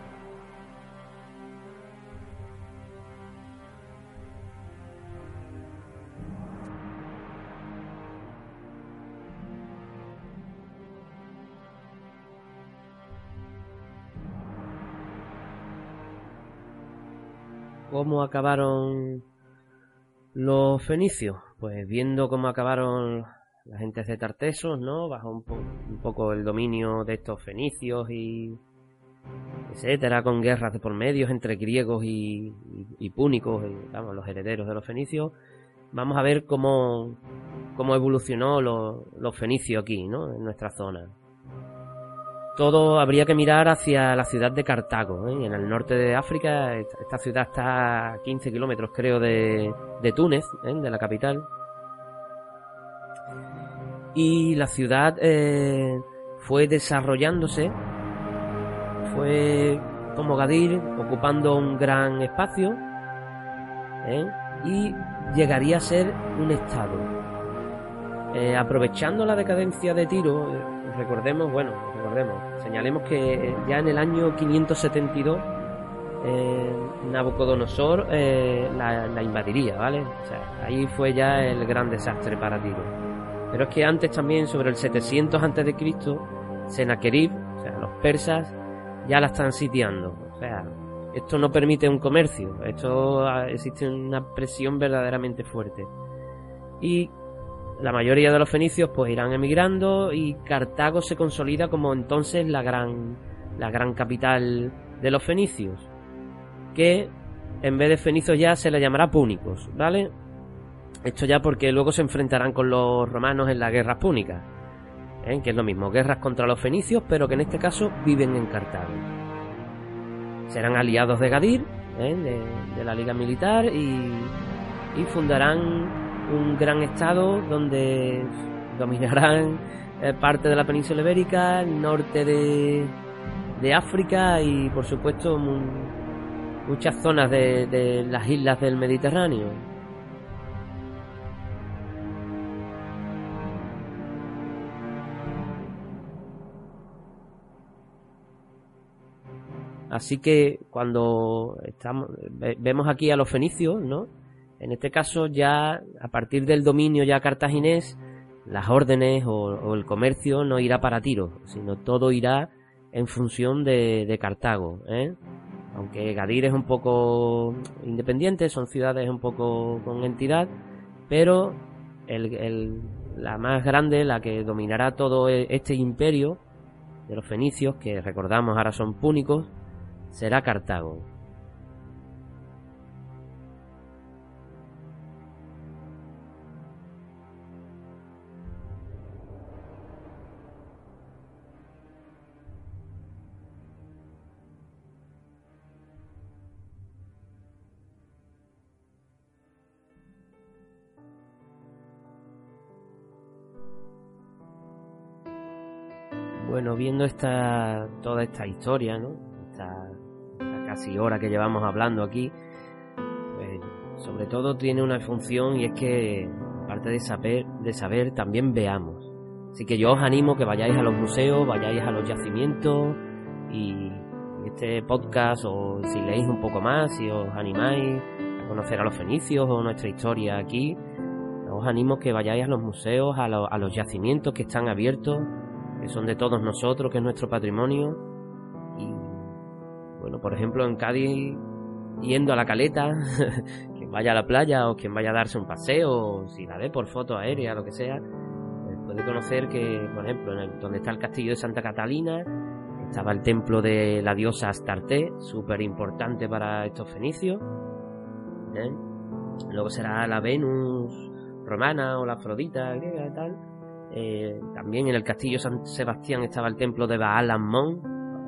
¿Cómo acabaron los fenicios? Pues viendo cómo acabaron la gente de Tartesos, ¿no? Bajo un, poco el dominio de estos fenicios y etcétera, con guerras de por medios entre griegos y, púnicos, vamos, los herederos de los fenicios. Vamos a ver cómo, cómo evolucionó los fenicios aquí, ¿no? En nuestra zona. Todo habría que mirar hacia la ciudad de Cartago, ¿eh? en el norte de África. Esta, ciudad está a 15 kilómetros, creo, de, de Túnez, ¿eh? de la capital. Y la ciudad eh, fue desarrollándose, fue como Gadir, ocupando un gran espacio, y llegaría a ser un estado. Aprovechando la decadencia de Tiro, recordemos, bueno, recordemos, señalemos que ya en el año 572 eh, Nabucodonosor eh, la, invadiría, ¿vale? O sea, ahí fue ya el gran desastre para Tiro. Pero es que antes también, sobre el 700 antes de Cristo, Sennacherib, o sea, los persas, ya la están sitiando. O sea, esto no permite un comercio, esto ah, existe una presión verdaderamente fuerte. Y la mayoría de los fenicios pues irán emigrando y Cartago se consolida como entonces la gran, la gran capital de los fenicios, que en vez de fenicios ya se le llamará púnicos, ¿vale? Esto ya porque luego se enfrentarán con los romanos en las guerras púnicas, ¿eh? que es lo mismo, guerras contra los fenicios, pero que en este caso viven en Cartago. Serán aliados de Gadir, ¿eh? de, la Liga Militar, y, y fundarán un gran estado donde dominarán eh, parte de la península ibérica, el norte de, de África y por supuesto muchas zonas de, las islas del Mediterráneo. Así que cuando estamos, vemos aquí a los fenicios, ¿no? En este caso ya a partir del dominio ya cartaginés, las órdenes o, el comercio no irá para Tiro, sino todo irá en función de, Cartago. ¿eh? Aunque Gadir es un poco independiente, son ciudades un poco con entidad, pero la más grande, la que dominará todo e, este imperio de los fenicios, que recordamos ahora son púnicos, será Cartago. Bueno, viendo esta toda esta historia, ¿no? Esta, casi hora que llevamos hablando aquí, pues, sobre todo tiene una función y es que aparte de saber, de saber también veamos. Así que yo os animo que vayáis a los museos, vayáis a los yacimientos y este podcast o si leéis un poco más, si os animáis a conocer a los fenicios o nuestra historia aquí, os animo que vayáis a los museos, a, a los yacimientos que están abiertos que son de todos nosotros, que es nuestro patrimonio. Y bueno, por ejemplo, en Cádiz, yendo a la caleta, *laughs* quien vaya a la playa o quien vaya a darse un paseo, si la ve por foto aérea, lo que sea, pues puede conocer que, por ejemplo, en donde está el castillo de Santa Catalina, estaba el templo de la diosa Astarte, súper importante para estos fenicios. ¿eh? Luego será la Venus romana o la Afrodita griega y tal. Eh, también en el castillo San Sebastián estaba el templo de Baal Ammon.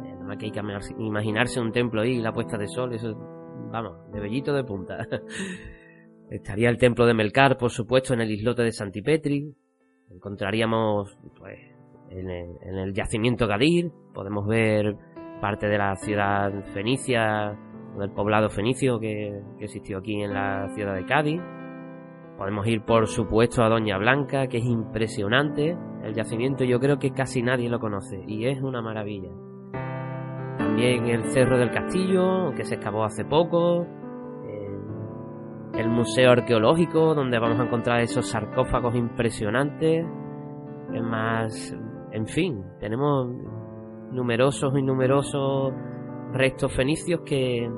Eh, que hay que imaginarse un templo ahí, la puesta de sol, eso, vamos, de bellito de punta. *laughs* Estaría el templo de Melcar, por supuesto, en el islote de Santipetri. Encontraríamos, pues, en el, yacimiento Gadir, podemos ver parte de la ciudad fenicia, del poblado fenicio que existió aquí en la ciudad de Cádiz. Podemos ir, por supuesto, a Doña Blanca, que es impresionante. El yacimiento yo creo que casi nadie lo conoce y es una maravilla. También el Cerro del Castillo, que se excavó hace poco. Eh, el Museo Arqueológico, donde vamos a encontrar esos sarcófagos impresionantes. Es más, en fin, tenemos numerosos y numerosos restos fenicios que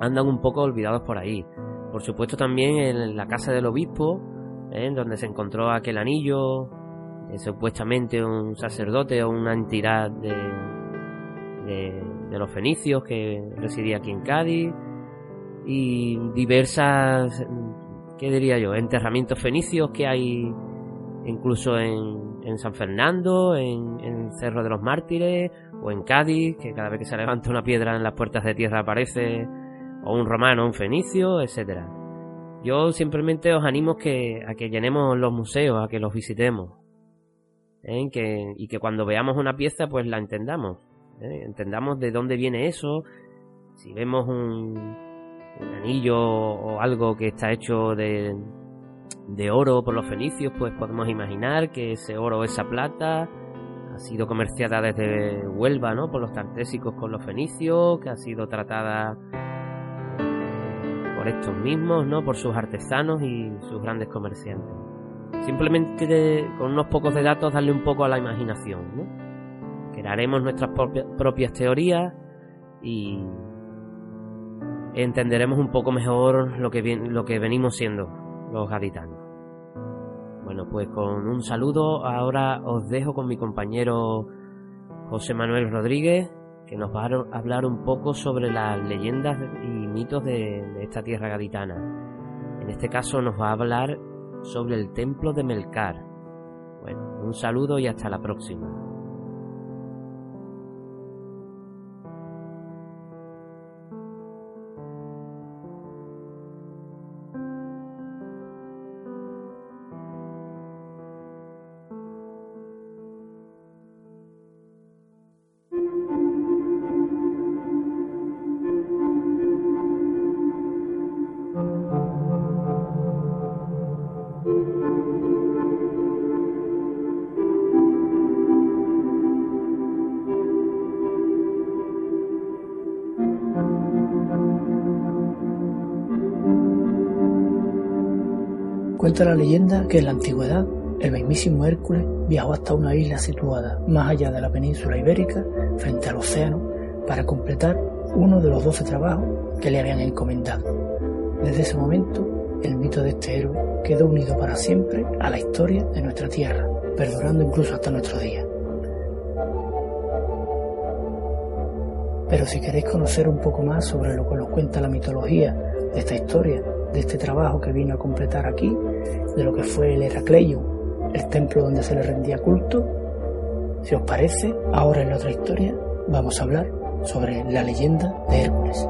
andan un poco olvidados por ahí. Por supuesto también en la casa del obispo, ¿eh? donde se encontró aquel anillo, eh, supuestamente un sacerdote o una entidad de, de, los fenicios que residía aquí en Cádiz, y diversas, ¿qué diría yo?, enterramientos fenicios que hay incluso en, San Fernando, en, el Cerro de los Mártires o en Cádiz, que cada vez que se levanta una piedra en las puertas de tierra aparece o un romano, un fenicio, etcétera. Yo simplemente os animo que, a que llenemos los museos, a que los visitemos. ¿eh? y que cuando veamos una pieza pues la entendamos. ¿eh? Entendamos de dónde viene eso. Si vemos un, anillo o algo que está hecho de, de oro por los fenicios, pues podemos imaginar que ese oro, esa plata, ha sido comerciada desde Huelva, ¿no? Por los tartésicos con los fenicios, que ha sido tratada estos mismos, ¿no? Por sus artesanos y sus grandes comerciantes. Simplemente con unos pocos de datos darle un poco a la imaginación, ¿no? Crearemos nuestras propias teorías y entenderemos un poco mejor lo que, lo que venimos siendo los gaditanos. Bueno, pues con un saludo ahora os dejo con mi compañero José Manuel Rodríguez, que nos va a hablar un poco sobre las leyendas y mitos de, esta tierra gaditana. En este caso nos va a hablar sobre el templo de Melcar. Bueno, un saludo y hasta la próxima. Cuenta la leyenda que en la antigüedad el mismísimo Hércules viajó hasta una isla situada más allá de la península ibérica, frente al océano, para completar uno de los doce trabajos que le habían encomendado. Desde ese momento, el mito de este héroe quedó unido para siempre a la historia de nuestra tierra, perdurando incluso hasta nuestro día. Pero si queréis conocer un poco más sobre lo que nos cuenta la mitología de esta historia, de este trabajo que vino a completar aquí, de lo que fue el Heracleion, el templo donde se le rendía culto. Si os parece, ahora en la otra historia vamos a hablar sobre la leyenda de Hércules.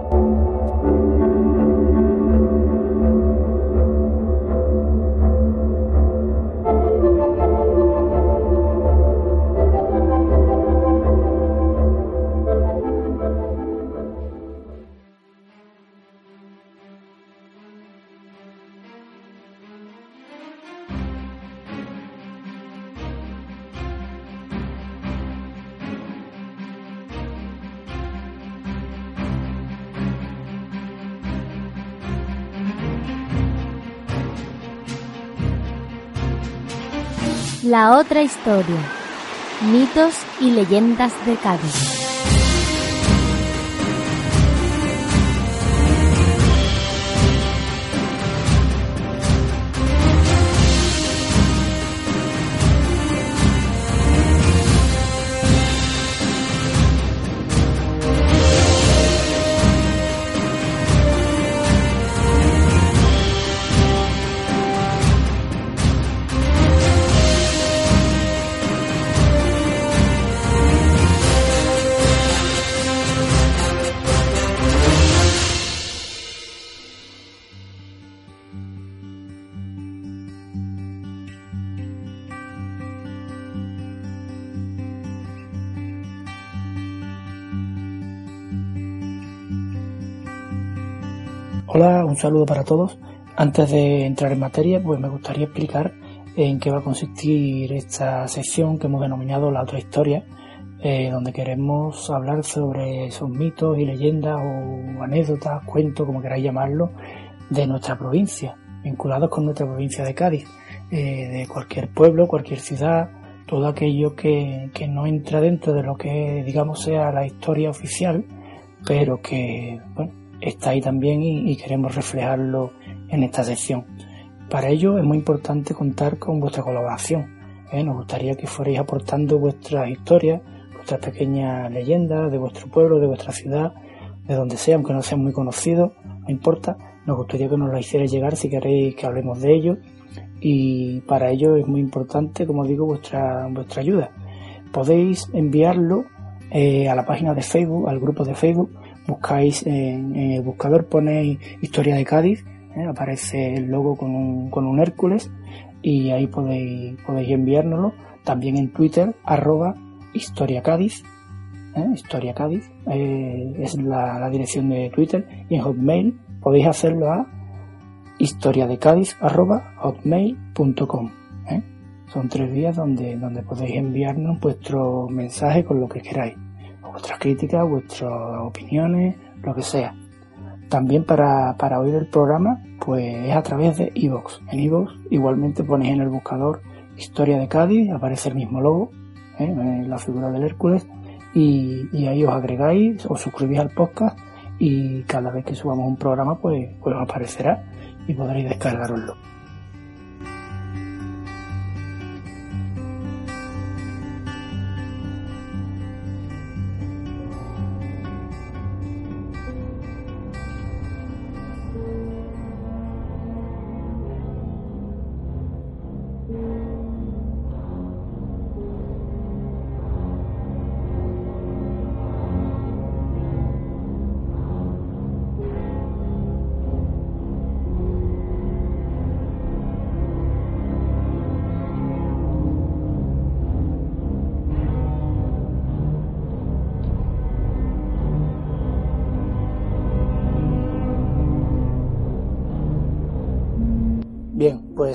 La otra historia. Mitos y leyendas de Cádiz. Hola, un saludo para todos. Antes de entrar en materia, pues me gustaría explicar en qué va a consistir esta sección que hemos denominado La otra historia, eh, donde queremos hablar sobre esos mitos y leyendas o anécdotas, cuentos, como queráis llamarlo, de nuestra provincia, vinculados con nuestra provincia de Cádiz, eh, de cualquier pueblo, cualquier ciudad, todo aquello que, que no entra dentro de lo que digamos sea la historia oficial, pero que bueno, está ahí también y, queremos reflejarlo en esta sección. Para ello es muy importante contar con vuestra colaboración. ¿eh? Nos gustaría que fuerais aportando vuestras historias, vuestras pequeñas leyendas de vuestro pueblo, de vuestra ciudad, de donde sea, aunque no sean muy conocidos, no importa, nos gustaría que nos lo hicierais llegar si queréis que hablemos de ello y para ello es muy importante, como digo, vuestra, vuestra ayuda. Podéis enviarlo eh, a la página de Facebook, al grupo de Facebook, buscáis en, el buscador, ponéis Historia de Cádiz, eh, aparece el logo con un, con un Hércules y ahí podéis, podéis enviárnoslo. También en Twitter, arroba Historia Cádiz, eh, Historia Cádiz, es la, dirección de Twitter y en Hotmail podéis hacerlo a historia de Cádiz arroba hotmail.com. ¿eh? Son tres vías donde, donde podéis enviarnos vuestro mensaje con lo que queráis, vuestras críticas, vuestras opiniones, lo que sea. También para, para oír el programa, pues es a través de iVoox. En iVoox igualmente ponéis en el buscador Historia de Cádiz, aparece el mismo logo, ¿eh? la figura del Hércules, y, ahí os agregáis, os suscribís al podcast y cada vez que subamos un programa pues, pues aparecerá y podréis descargaroslo.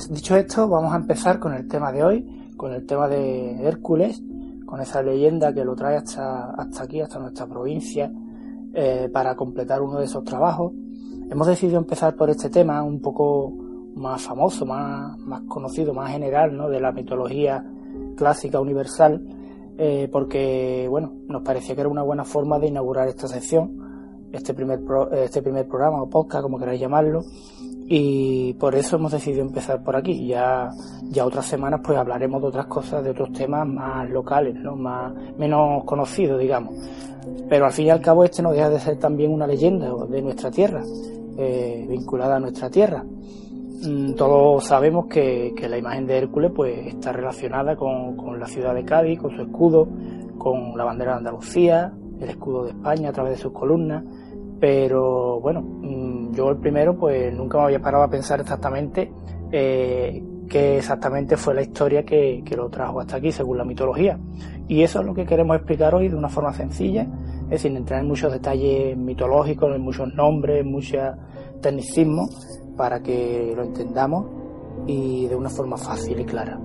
Pues dicho esto, vamos a empezar con el tema de hoy, con el tema de Hércules, con esa leyenda que lo trae hasta, aquí, hasta nuestra provincia, eh, para completar uno de esos trabajos. Hemos decidido empezar por este tema un poco más famoso, más, más conocido, más general, ¿no? de la mitología clásica universal, eh, porque bueno, nos parecía que era una buena forma de inaugurar esta sección, este primer, este primer programa o podcast, como queráis llamarlo, y por eso hemos decidido empezar por aquí. Ya, ya otras semanas pues hablaremos de otras cosas, de otros temas más locales, ¿no? más, menos conocidos, digamos. Pero al fin y al cabo este no deja de ser también una leyenda de nuestra tierra, eh, vinculada a nuestra tierra. Mm, todos sabemos que, que, la imagen de Hércules pues está relacionada con, con la ciudad de Cádiz, con su escudo, con la bandera de Andalucía, el escudo de España a través de sus columnas pero bueno, mm, yo el primero pues nunca me había parado a pensar exactamente eh, qué exactamente fue la historia que, que, lo trajo hasta aquí según la mitología. Y eso es lo que queremos explicar hoy de una forma sencilla, es decir, entrar en muchos detalles mitológicos, en muchos nombres, en muchos tecnicismos, para que lo entendamos y de una forma fácil y clara.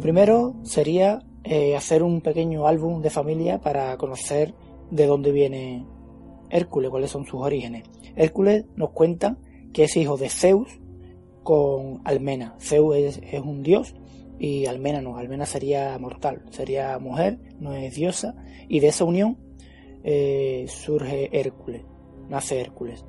Lo primero sería eh, hacer un pequeño álbum de familia para conocer de dónde viene Hércules, cuáles son sus orígenes. Hércules nos cuenta que es hijo de Zeus con Almena. Zeus es, un dios y Almena no, Almena sería mortal, sería mujer, no es diosa, y de esa unión eh, surge Hércules, nace Hércules.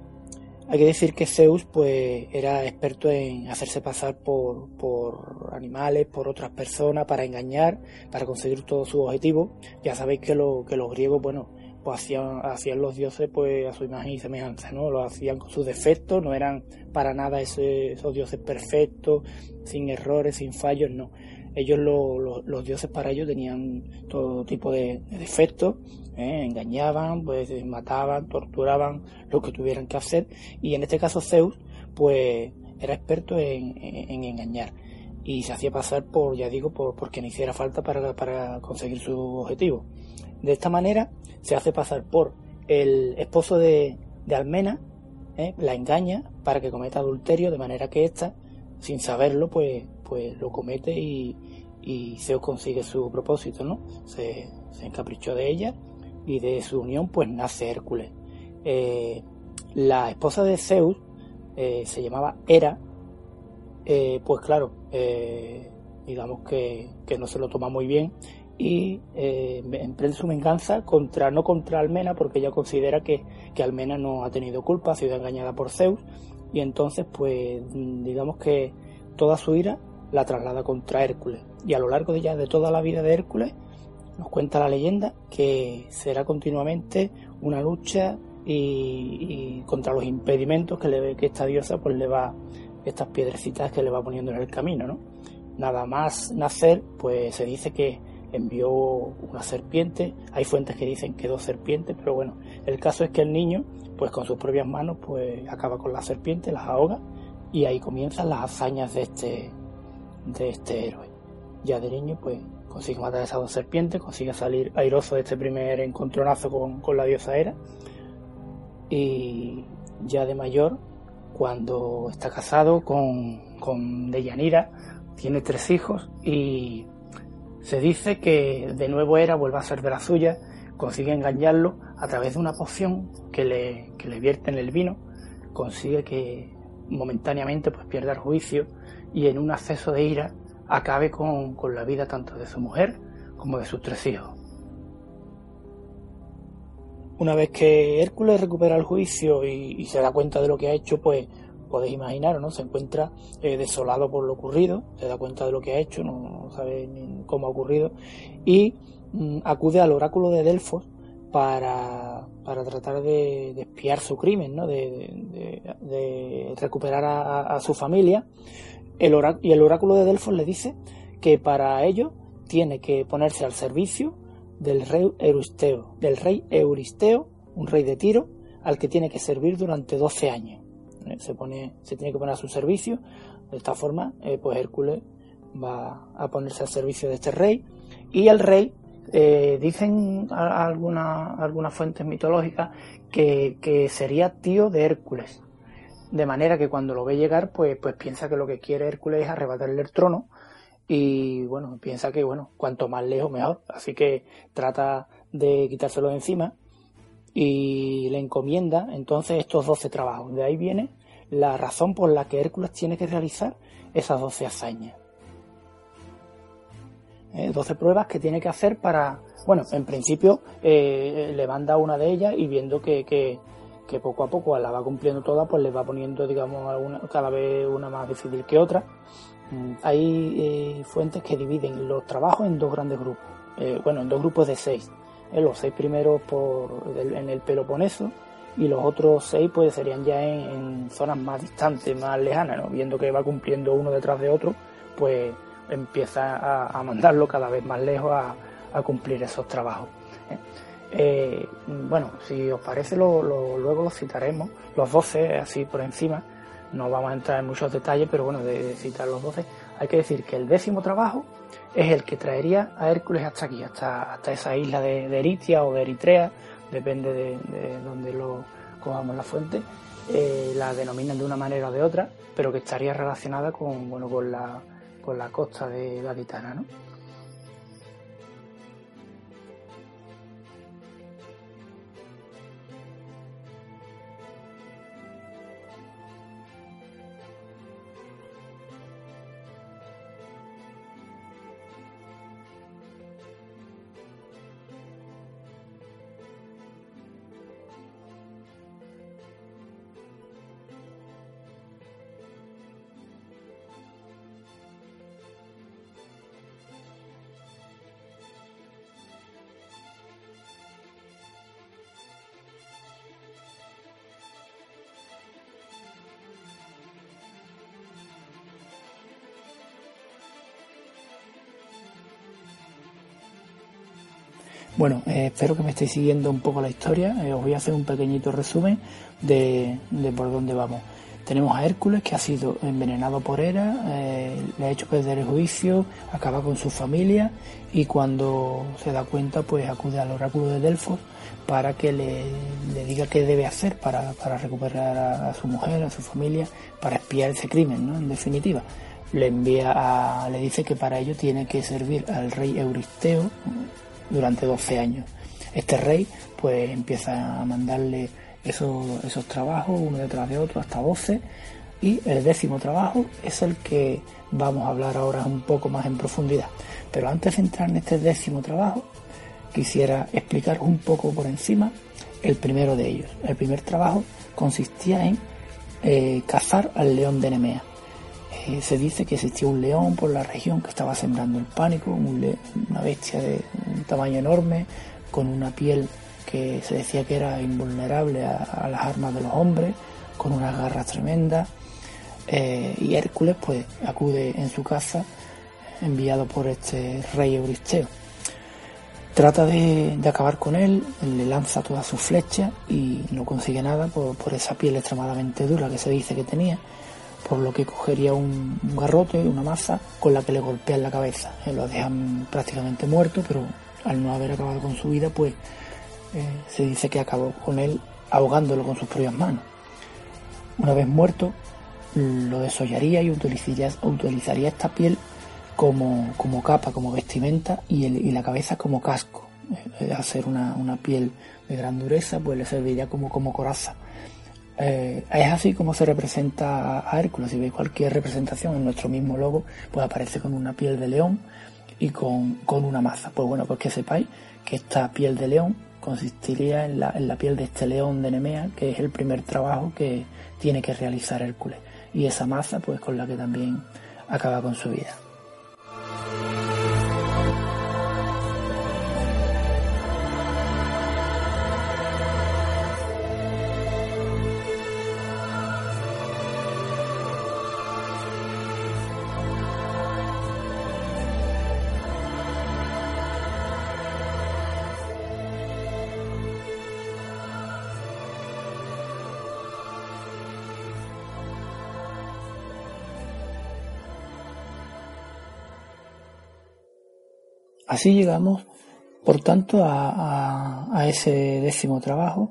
Hay que decir que Zeus pues era experto en hacerse pasar por, por animales, por otras personas, para engañar, para conseguir todos sus objetivos. Ya sabéis que, lo, que los griegos, bueno, pues hacían, hacían los dioses pues a su imagen y semejanza, ¿no? Lo hacían con sus defectos, no eran para nada esos dioses perfectos, sin errores, sin fallos, no ellos los dioses para ellos tenían todo tipo de, defectos, ¿eh? engañaban, pues mataban, torturaban, lo que tuvieran que hacer, y en este caso Zeus, pues era experto en, engañar y se hacía pasar por, ya digo, por, por quien hiciera falta para, para conseguir su objetivo. De esta manera se hace pasar por el esposo de, de Almena, ¿eh? la engaña para que cometa adulterio, de manera que ésta, sin saberlo, pues pues lo comete y, y Zeus consigue su propósito, ¿no? Se, encaprichó de ella y de su unión pues nace Hércules. Eh, la esposa de Zeus eh, se llamaba Hera, eh, pues claro, digamos que, no se lo toma muy bien y emprende su venganza contra, no contra Almena, porque ella considera que, que Almena no ha tenido culpa, ha sido engañada por Zeus, y entonces pues digamos que toda su ira la traslada contra Hércules. Y a lo largo de ya de toda la vida de Hércules nos cuenta la leyenda que será continuamente una lucha y, contra los impedimentos que le que esta diosa pues le va estas piedrecitas que le va poniendo en el camino, ¿no? Nada más nacer, pues se dice que envió una serpiente, hay fuentes que dicen que dos serpientes, pero bueno, el caso es que el niño, pues con sus propias manos, pues acaba con la serpiente, las ahoga y ahí comienzan las hazañas de este de este héroe. Ya de niño, pues consigue matar a esas dos serpientes, consigue salir airoso de este primer encontronazo con, la diosa Hera. Y ya de mayor, cuando está casado con, con Deyanira, tiene tres hijos y se dice que de nuevo Hera vuelve a ser de la suya, consigue engañarlo a través de una poción que le, que le vierte en el vino, consigue que momentáneamente pues pierda el juicio y en un acceso de ira acabe con, la vida tanto de su mujer como de sus tres hijos. Una vez que Hércules recupera el juicio y, se da cuenta de lo que ha hecho, pues podéis imaginar, ¿no? Se encuentra eh, desolado por lo ocurrido, se da cuenta de lo que ha hecho, no, sabe ni cómo ha ocurrido, y mm, acude al oráculo de Delfos para, tratar de, espiar su crimen, ¿no? de, recuperar a, su familia y el oráculo de Delfos le dice que para ello tiene que ponerse al servicio del rey Euristeo, del rey Euristeo, un rey de Tiro, al que tiene que servir durante 12 años. Eh, se, tiene que poner a su servicio. De esta forma, eh, pues Hércules va a ponerse al servicio de este rey. Y el rey, eh, dicen algunas fuentes mitológicas, que sería tío de Hércules de manera que cuando lo ve llegar, pues, pues piensa que lo que quiere Hércules es arrebatarle el trono y bueno, piensa que bueno, cuanto más lejos mejor, así que trata de quitárselo de encima y le encomienda entonces estos 12 trabajos. De ahí viene la razón por la que Hércules tiene que realizar esas 12 hazañas. 12 eh, pruebas que tiene que hacer para, bueno, en principio eh, le manda una de ellas y viendo que, que, que poco a poco la va cumpliendo toda, pues le va poniendo, digamos, cada vez una más difícil que otra. Mm, hay eh, fuentes que dividen los trabajos en dos grandes grupos, eh, bueno, en dos grupos de seis. Eh, los seis primeros por en el Peloponeso y los otros seis pues serían ya en, zonas más distantes, más lejanas, ¿no? viendo que va cumpliendo uno detrás de otro, pues empieza a, mandarlo cada vez más lejos a, cumplir esos trabajos. Bueno, si os parece, lo, luego los citaremos, los 12, así por encima. No vamos a entrar en muchos detalles, pero bueno, de, citar los 12, hay que decir que el décimo trabajo es el que traería a Hércules hasta aquí, hasta, hasta esa isla de, Eritia o de Eritrea, depende de, de donde lo cojamos la fuente. Eh, la denominan de una manera o de otra, pero que estaría relacionada con, bueno, con, la, con la costa de Gaditana, ¿no? Bueno, eh, espero que me estéis siguiendo un poco la historia. Eh, os voy a hacer un pequeñito resumen de, por dónde vamos. Tenemos a Hércules que ha sido envenenado por Hera, eh, le ha hecho perder el juicio, acaba con su familia y cuando se da cuenta pues acude al oráculo de Delfos para que le, diga qué debe hacer para, recuperar a, su mujer, a su familia, para espiar ese crimen, ¿no? En definitiva. Le envía a, le dice que para ello tiene que servir al rey Euristeo, durante 12 años. Este rey pues empieza a mandarle esos, esos trabajos uno detrás de otro hasta 12 y el décimo trabajo es el que vamos a hablar ahora un poco más en profundidad. Pero antes de entrar en este décimo trabajo, quisiera explicar un poco por encima el primero de ellos. El primer trabajo consistía en eh, cazar al león de Nemea. Eh, se dice que existía un león por la región que estaba sembrando el pánico, una bestia de un tamaño enorme, con una piel que se decía que era invulnerable a las armas de los hombres, con unas garras tremendas eh, y Hércules pues acude en su casa enviado por este rey Euristeo. Trata de, acabar con él, le lanza todas sus flechas y no consigue nada por, esa piel extremadamente dura que se dice que tenía, por lo que cogería un, garrote, una maza con la que le golpean la cabeza. Eh, lo dejan prácticamente muerto, pero al no haber acabado con su vida, pues eh, se dice que acabó con él ahogándolo con sus propias manos. Una vez muerto, lo desollaría y utilizaría, esta piel como, como, capa, como vestimenta y, la cabeza como casco. Eh, hacer una, una, piel de gran dureza, pues le serviría como, como coraza. Eh, es así como se representa a Hércules. Si veis cualquier representación en nuestro mismo logo, pues aparece con una piel de león y con, con una maza. Pues bueno, pues que sepáis que esta piel de león consistiría en la, en la piel de este león de Nemea, que es el primer trabajo que tiene que realizar Hércules y esa masa pues con la que también acaba con su vida. Así llegamos, por tanto, a, ese décimo trabajo,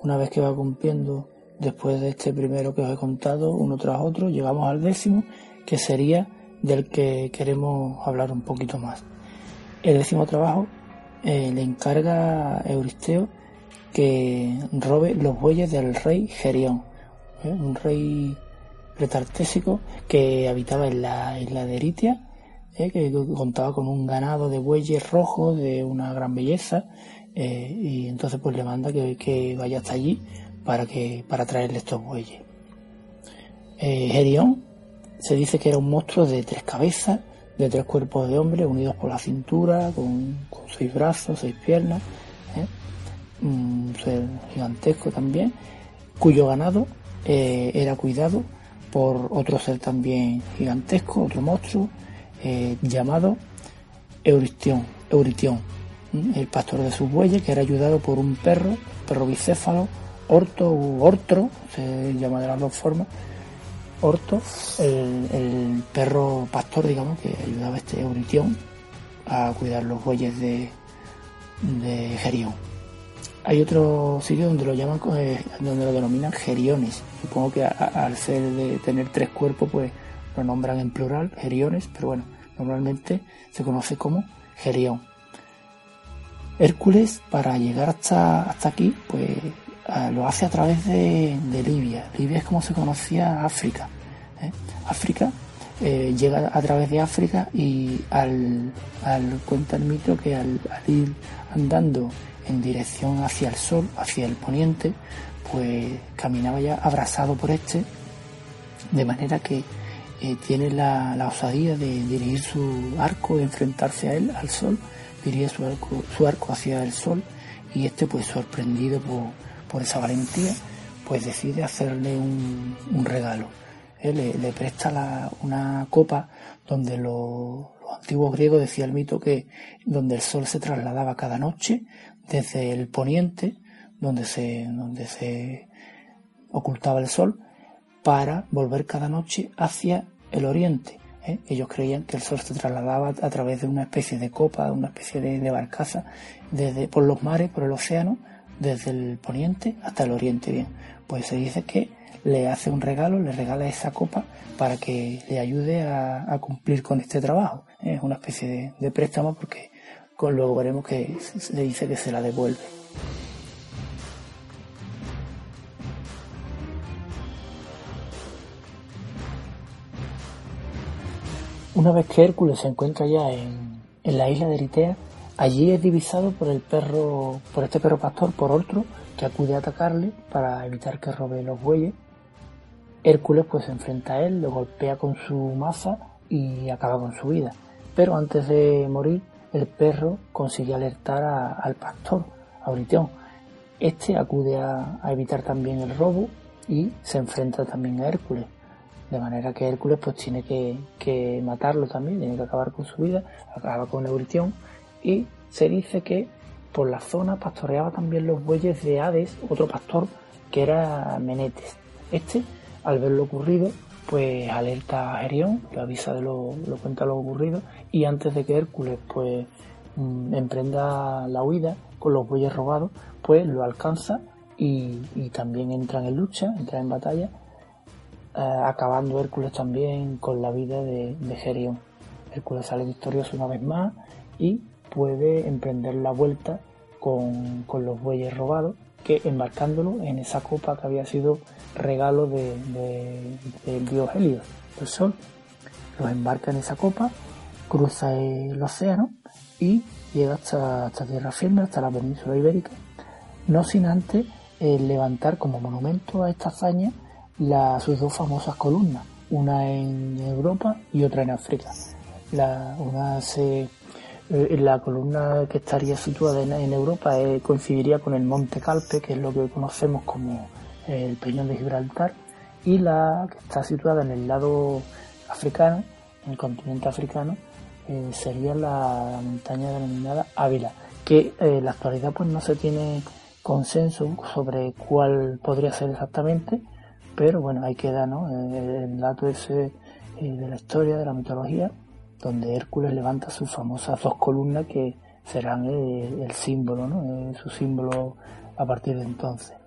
una vez que va cumpliendo después de este primero que os he contado, uno tras otro, llegamos al décimo, que sería del que queremos hablar un poquito más. El décimo trabajo eh, le encarga a Euristeo que robe los bueyes del rey Gerión, ¿eh? un rey retartésico que habitaba en la isla de Eritia ¿eh? que contaba con un ganado de bueyes rojos de una gran belleza eh, y entonces pues le manda que, vaya hasta allí para que para traerle estos bueyes. Eh, se dice que era un monstruo de tres cabezas, de tres cuerpos de hombre unidos por la cintura, con, seis brazos, seis piernas, un ser gigantesco también, cuyo ganado era cuidado por otro ser también gigantesco, otro monstruo, eh, llamado Euritión, el pastor de sus bueyes, que era ayudado por un perro, perro bicéfalo, orto u ortro, se llama de las dos formas, orto, el, perro pastor, digamos, que ayudaba a este Euritión a cuidar los bueyes de, Gerión. Hay otro sitio donde lo llaman, eh, donde lo denominan geriones. Supongo que al ser de tener tres cuerpos, pues lo nombran en plural, geriones, pero bueno, normalmente se conoce como Gerión. Hércules, para llegar hasta, hasta aquí, pues lo hace a través de, Libia. Libia es como se conocía África. ¿eh? África eh, llega a través de África y al, al cuenta el mito que al, ir andando en dirección hacia el sol, hacia el poniente, pues caminaba ya abrazado por este, de manera que eh, tiene la, osadía de dirigir su arco, de enfrentarse a él, al sol, dirige su arco, su arco hacia el sol y este pues sorprendido por, esa valentía pues decide hacerle un, regalo. le, presta una copa donde los antiguos griegos decía el mito que donde el sol se trasladaba cada noche desde el poniente donde se, donde se ocultaba el sol para volver cada noche hacia el oriente. ¿eh? Ellos creían que el sol se trasladaba a través de una especie de copa, una especie de, barcaza, desde, por los mares, por el océano, desde el poniente hasta el oriente. Bien, pues se dice que le hace un regalo, le regala esa copa para que le ayude a, cumplir con este trabajo. Es una especie de, de préstamo porque con, luego veremos que se dice que se la devuelve. Una vez que Hércules se encuentra ya en, en la isla de Eritea, allí es divisado por el perro, por este perro pastor, por otro, que acude a atacarle para evitar que robe los bueyes. Hércules pues se enfrenta a él, lo golpea con su maza y acaba con su vida. Pero antes de morir, el perro consigue alertar al pastor, a Euritión. Este acude a, evitar también el robo y se enfrenta también a Hércules. De manera que Hércules pues tiene que, matarlo también, tiene que acabar con su vida, acaba con Euritión y se dice que por la zona pastoreaba también los bueyes de Hades, otro pastor que era Menetes. Este, al ver lo ocurrido, pues alerta a Gerión, lo avisa de lo, lo cuenta lo ocurrido, y antes de que Hércules pues mm, emprenda la huida con los bueyes robados, pues lo alcanza y, también entran en lucha, entra en batalla, acabando Hércules también con la vida de, de Gerión. Hércules sale victorioso una vez más y puede emprender la vuelta con, con los bueyes robados que embarcándolo en esa copa que había sido regalo de, de, dios Helios, el sol. Los embarca en esa copa, cruza el océano y llega hasta, tierra firme, hasta la península ibérica, no sin antes eh, levantar como monumento a esta hazaña sus dos famosas columnas, una en Europa y otra en África. La, una se eh, la columna que estaría situada en, Europa eh, coincidiría con el Monte Calpe, que es lo que conocemos como el Peñón de Gibraltar, y la que está situada en el lado africano, en el continente africano, eh, sería la montaña denominada Ávila, que en la actualidad pues no se tiene consenso sobre cuál podría ser exactamente, pero bueno, ahí queda ¿no? el dato ese de la historia, de la mitología, donde Hércules levanta sus famosas dos columnas que serán el, símbolo, ¿no? su símbolo a partir de entonces.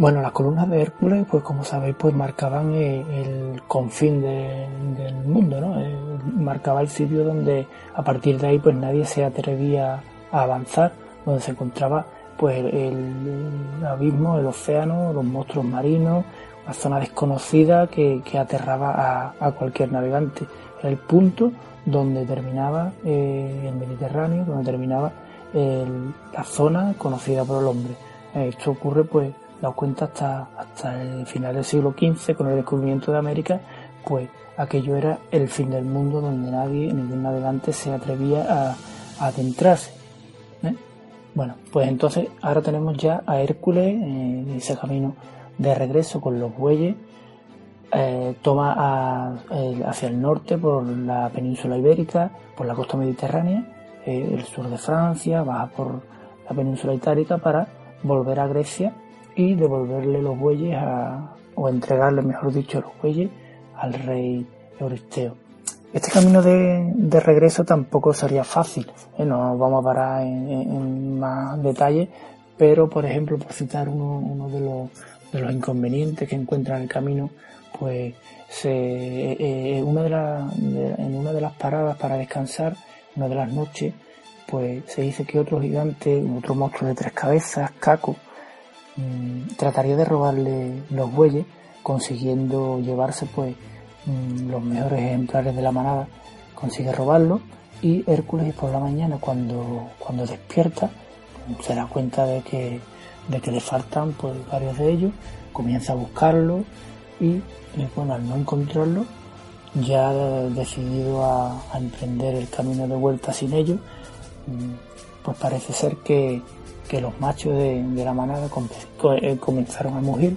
Bueno, las columnas de Hércules, pues como sabéis, pues marcaban eh, el confín del mundo, ¿no? Eh, marcaba el sitio donde a partir de ahí pues nadie se atrevía a avanzar, donde se encontraba pues el, abismo, el océano, los monstruos marinos, una zona desconocida que, aterraba a, cualquier navegante. Era el punto donde terminaba eh, el Mediterráneo, donde terminaba la zona conocida por el hombre. Esto ocurre pues la cuenta hasta, hasta el final del siglo XV, con el descubrimiento de América, pues aquello era el fin del mundo donde nadie, ningún navegante se atrevía a, adentrarse. ¿eh? Bueno, pues entonces ahora tenemos ya a Hércules en ese camino de regreso con los bueyes, eh, toma hacia el norte por la península ibérica, por la costa mediterránea, eh, el sur de Francia, baja por la península itálica para volver a Grecia y devolverle los bueyes a, o entregarle, mejor dicho, los bueyes al rey Euristeo. Este camino de, regreso tampoco sería fácil, ¿eh? no vamos a parar en, más detalles, pero por ejemplo, por citar uno, de, los, de los inconvenientes que encuentra en el camino, pues se, eh, eh, de en una de las paradas para descansar, una de las noches, pues se dice que otro gigante, otro monstruo de tres cabezas, Caco, Mm, trataría de robarle los bueyes, consiguiendo llevarse pues mm, los mejores ejemplares de la manada, consigue robarlo y Hércules por la mañana cuando, cuando despierta se da cuenta de que, de que le faltan pues varios de ellos, comienza a buscarlo y, bueno, al no encontrarlo ya decidido a, emprender el camino de vuelta sin ellos, mm, pues parece ser que, que los machos de, la manada eh, comenzaron a mugir,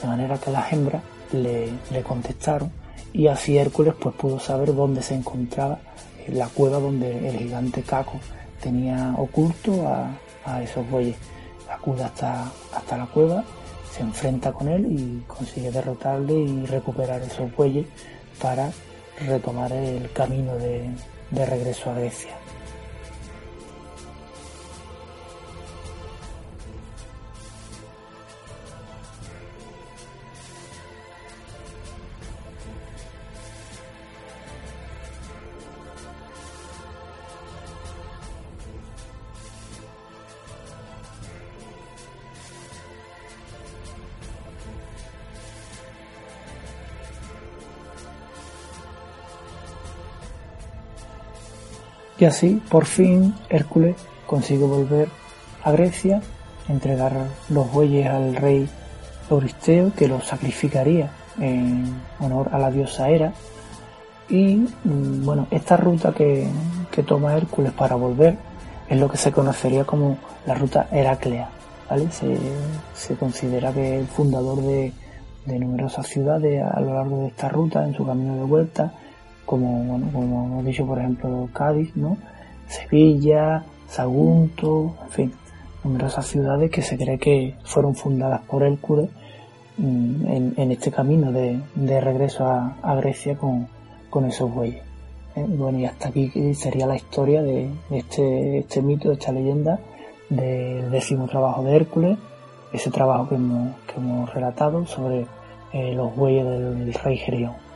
de manera que las hembras le, contestaron y así Hércules pues pudo saber dónde se encontraba la cueva donde el gigante Caco tenía oculto a, esos bueyes. Acude hasta, hasta la cueva, se enfrenta con él y consigue derrotarle y recuperar esos bueyes para retomar el camino de regreso a Grecia. Y así, por fin, Hércules consigue volver a Grecia, entregar los bueyes al rey Euristeo, que los sacrificaría en honor a la diosa Hera. Y mm, bueno, esta ruta que, toma Hércules para volver es lo que se conocería como la ruta Heraclea. ¿vale? Se, considera que el fundador de, de numerosas ciudades a lo largo de esta ruta, en su camino de vuelta, como, como hemos dicho, por ejemplo, Cádiz, ¿no? Sevilla, Sagunto, en fin, numerosas ciudades que se cree que fueron fundadas por Hércules mm, en, este camino de, regreso a, Grecia con, esos bueyes. ¿eh? Bueno, y hasta aquí sería la historia de este, este mito, de esta leyenda del décimo trabajo de Hércules, ese trabajo que hemos, relatado sobre eh, los bueyes del rey Gerión.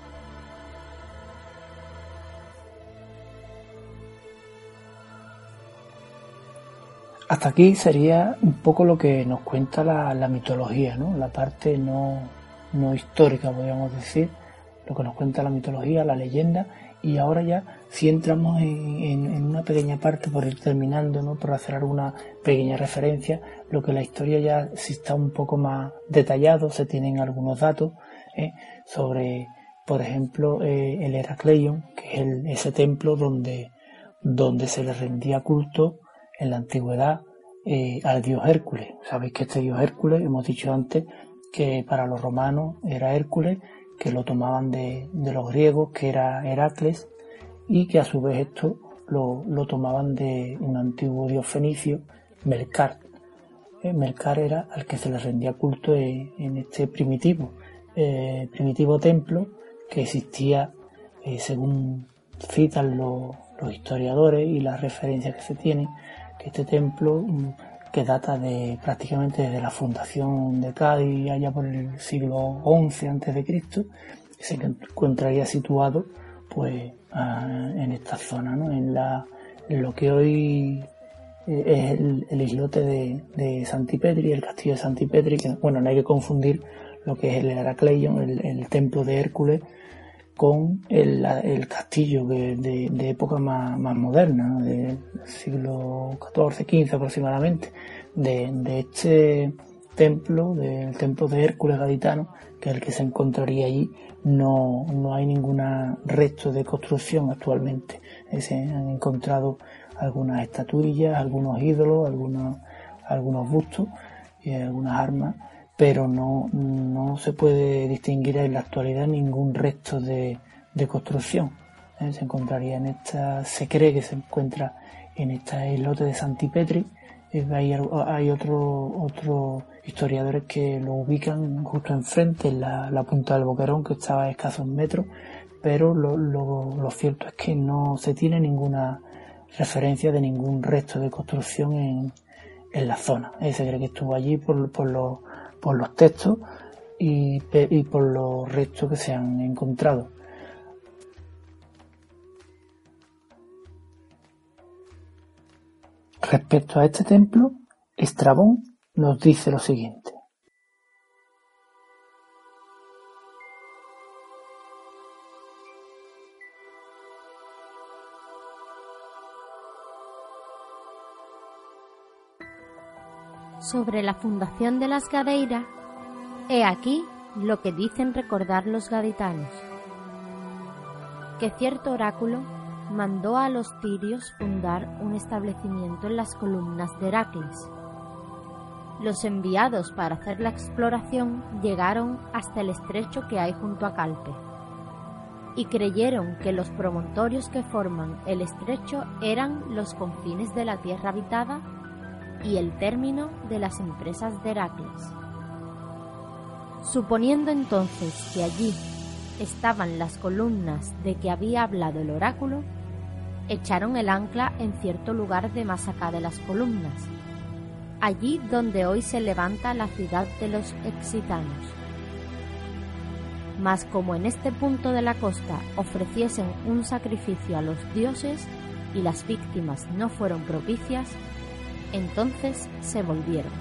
Hasta aquí sería un poco lo que nos cuenta la, mitología, ¿no? la parte no, histórica, podríamos decir, lo que nos cuenta la mitología, la leyenda, y ahora ya si entramos en, una pequeña parte por ir terminando, ¿no? por hacer alguna pequeña referencia, lo que la historia ya sí está un poco más detallado, se tienen algunos datos ¿eh? sobre, por ejemplo, eh, el Heracleion, que es ese templo donde, donde se le rendía culto en la antigüedad eh, al dios Hércules. Sabéis que este dios Hércules, hemos dicho antes que para los romanos era Hércules, que lo tomaban de, los griegos, que era Heracles, y que a su vez esto lo, tomaban de un antiguo dios fenicio, Melcar. Eh, Melcar era al que se le rendía culto en, este primitivo, eh, primitivo templo que existía, según citan los historiadores y las referencias que se tienen, este templo mm, que data de prácticamente desde la fundación de Cádiz allá por el siglo XI antes de Cristo se encontraría situado pues en esta zona ¿no? en la lo que hoy eh, es el, islote de, de, Santipetri el castillo de Santipetri que bueno no hay que confundir lo que es el Heracleion el templo de Hércules con el, castillo de, época más, moderna, del siglo XIV, XV aproximadamente, de, este templo, del templo de Hércules Gaditano, que es el que se encontraría allí, no, no hay ningún resto de construcción actualmente. Se han encontrado algunas estatuillas, algunos ídolos, algunos, algunos bustos y algunas armas pero no, no se puede distinguir en la actualidad ningún resto de, de construcción. ¿eh? Se encontraría en esta, se cree que se encuentra en esta islote de Santipetri. Eh, hay, hay otros historiadores que lo ubican justo enfrente, en la, punta del Boquerón, que estaba a escasos metros, pero lo, lo, cierto es que no se tiene ninguna referencia de ningún resto de construcción en, en la zona. ¿eh? Se cree que estuvo allí por, por los por los textos y, por los restos que se han encontrado. Respecto a este templo, Estrabón nos dice lo siguiente. Sobre la fundación de las Gadeiras, he aquí lo que dicen recordar los gaditanos. Que cierto oráculo mandó a los tirios fundar un establecimiento en las columnas de Heracles. Los enviados para hacer la exploración llegaron hasta el estrecho que hay junto a Calpe y creyeron que los promontorios que forman el estrecho eran los confines de la tierra habitada y el término de las empresas de Heracles. Suponiendo entonces que allí estaban las columnas de que había hablado el oráculo, echaron el ancla en cierto lugar de más acá de las columnas, allí donde hoy se levanta la ciudad de los Exitanos. Mas como en este punto de la costa ofreciesen un sacrificio a los dioses y las víctimas no fueron propicias, entonces se volvieron.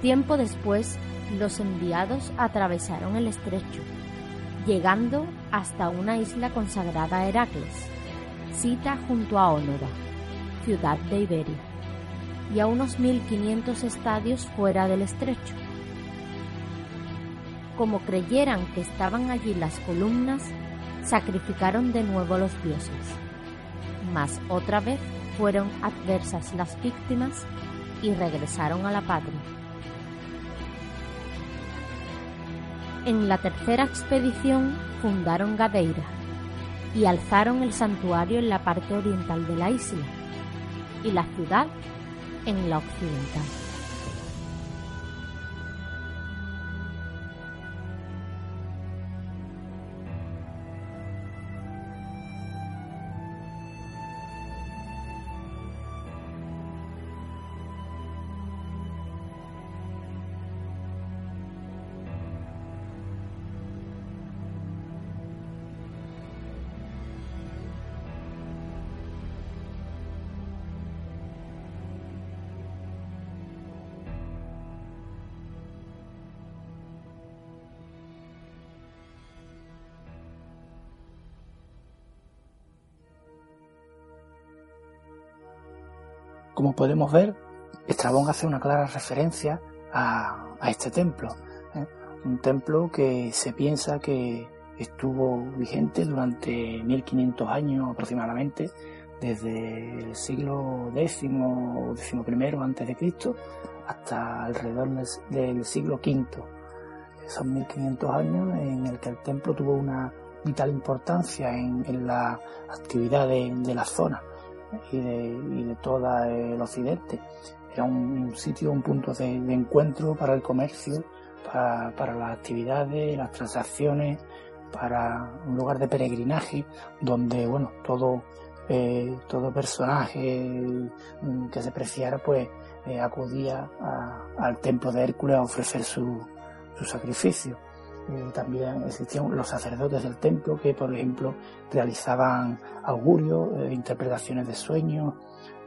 Tiempo después, los enviados atravesaron el estrecho, llegando hasta una isla consagrada a Heracles, cita junto a Ónova, ciudad de Iberia, y a unos 1.500 estadios fuera del estrecho. Como creyeran que estaban allí las columnas, sacrificaron de nuevo los dioses. Mas otra vez fueron adversas las víctimas y regresaron a la patria. En la tercera expedición fundaron Gadeira y alzaron el santuario en la parte oriental de la isla y la ciudad en la occidental. Como podemos ver, Estrabón hace una clara referencia a, este templo. ¿eh? Un templo que se piensa que estuvo vigente durante 1500 años aproximadamente, desde el siglo X o XI antes de hasta alrededor del siglo V. Esos 1500 años en el que el templo tuvo una vital importancia en, la actividad de la zona y de, todo el occidente. Era un, sitio, un punto de, encuentro para el comercio, para, las actividades, las transacciones, para un lugar de peregrinaje donde, bueno, todo, eh, todo personaje mm, que se preciara, pues eh, acudía al templo de Hércules a ofrecer su, su sacrificio. Eh, también existían los sacerdotes del templo que, por ejemplo, realizaban augurios, eh, interpretaciones de sueños,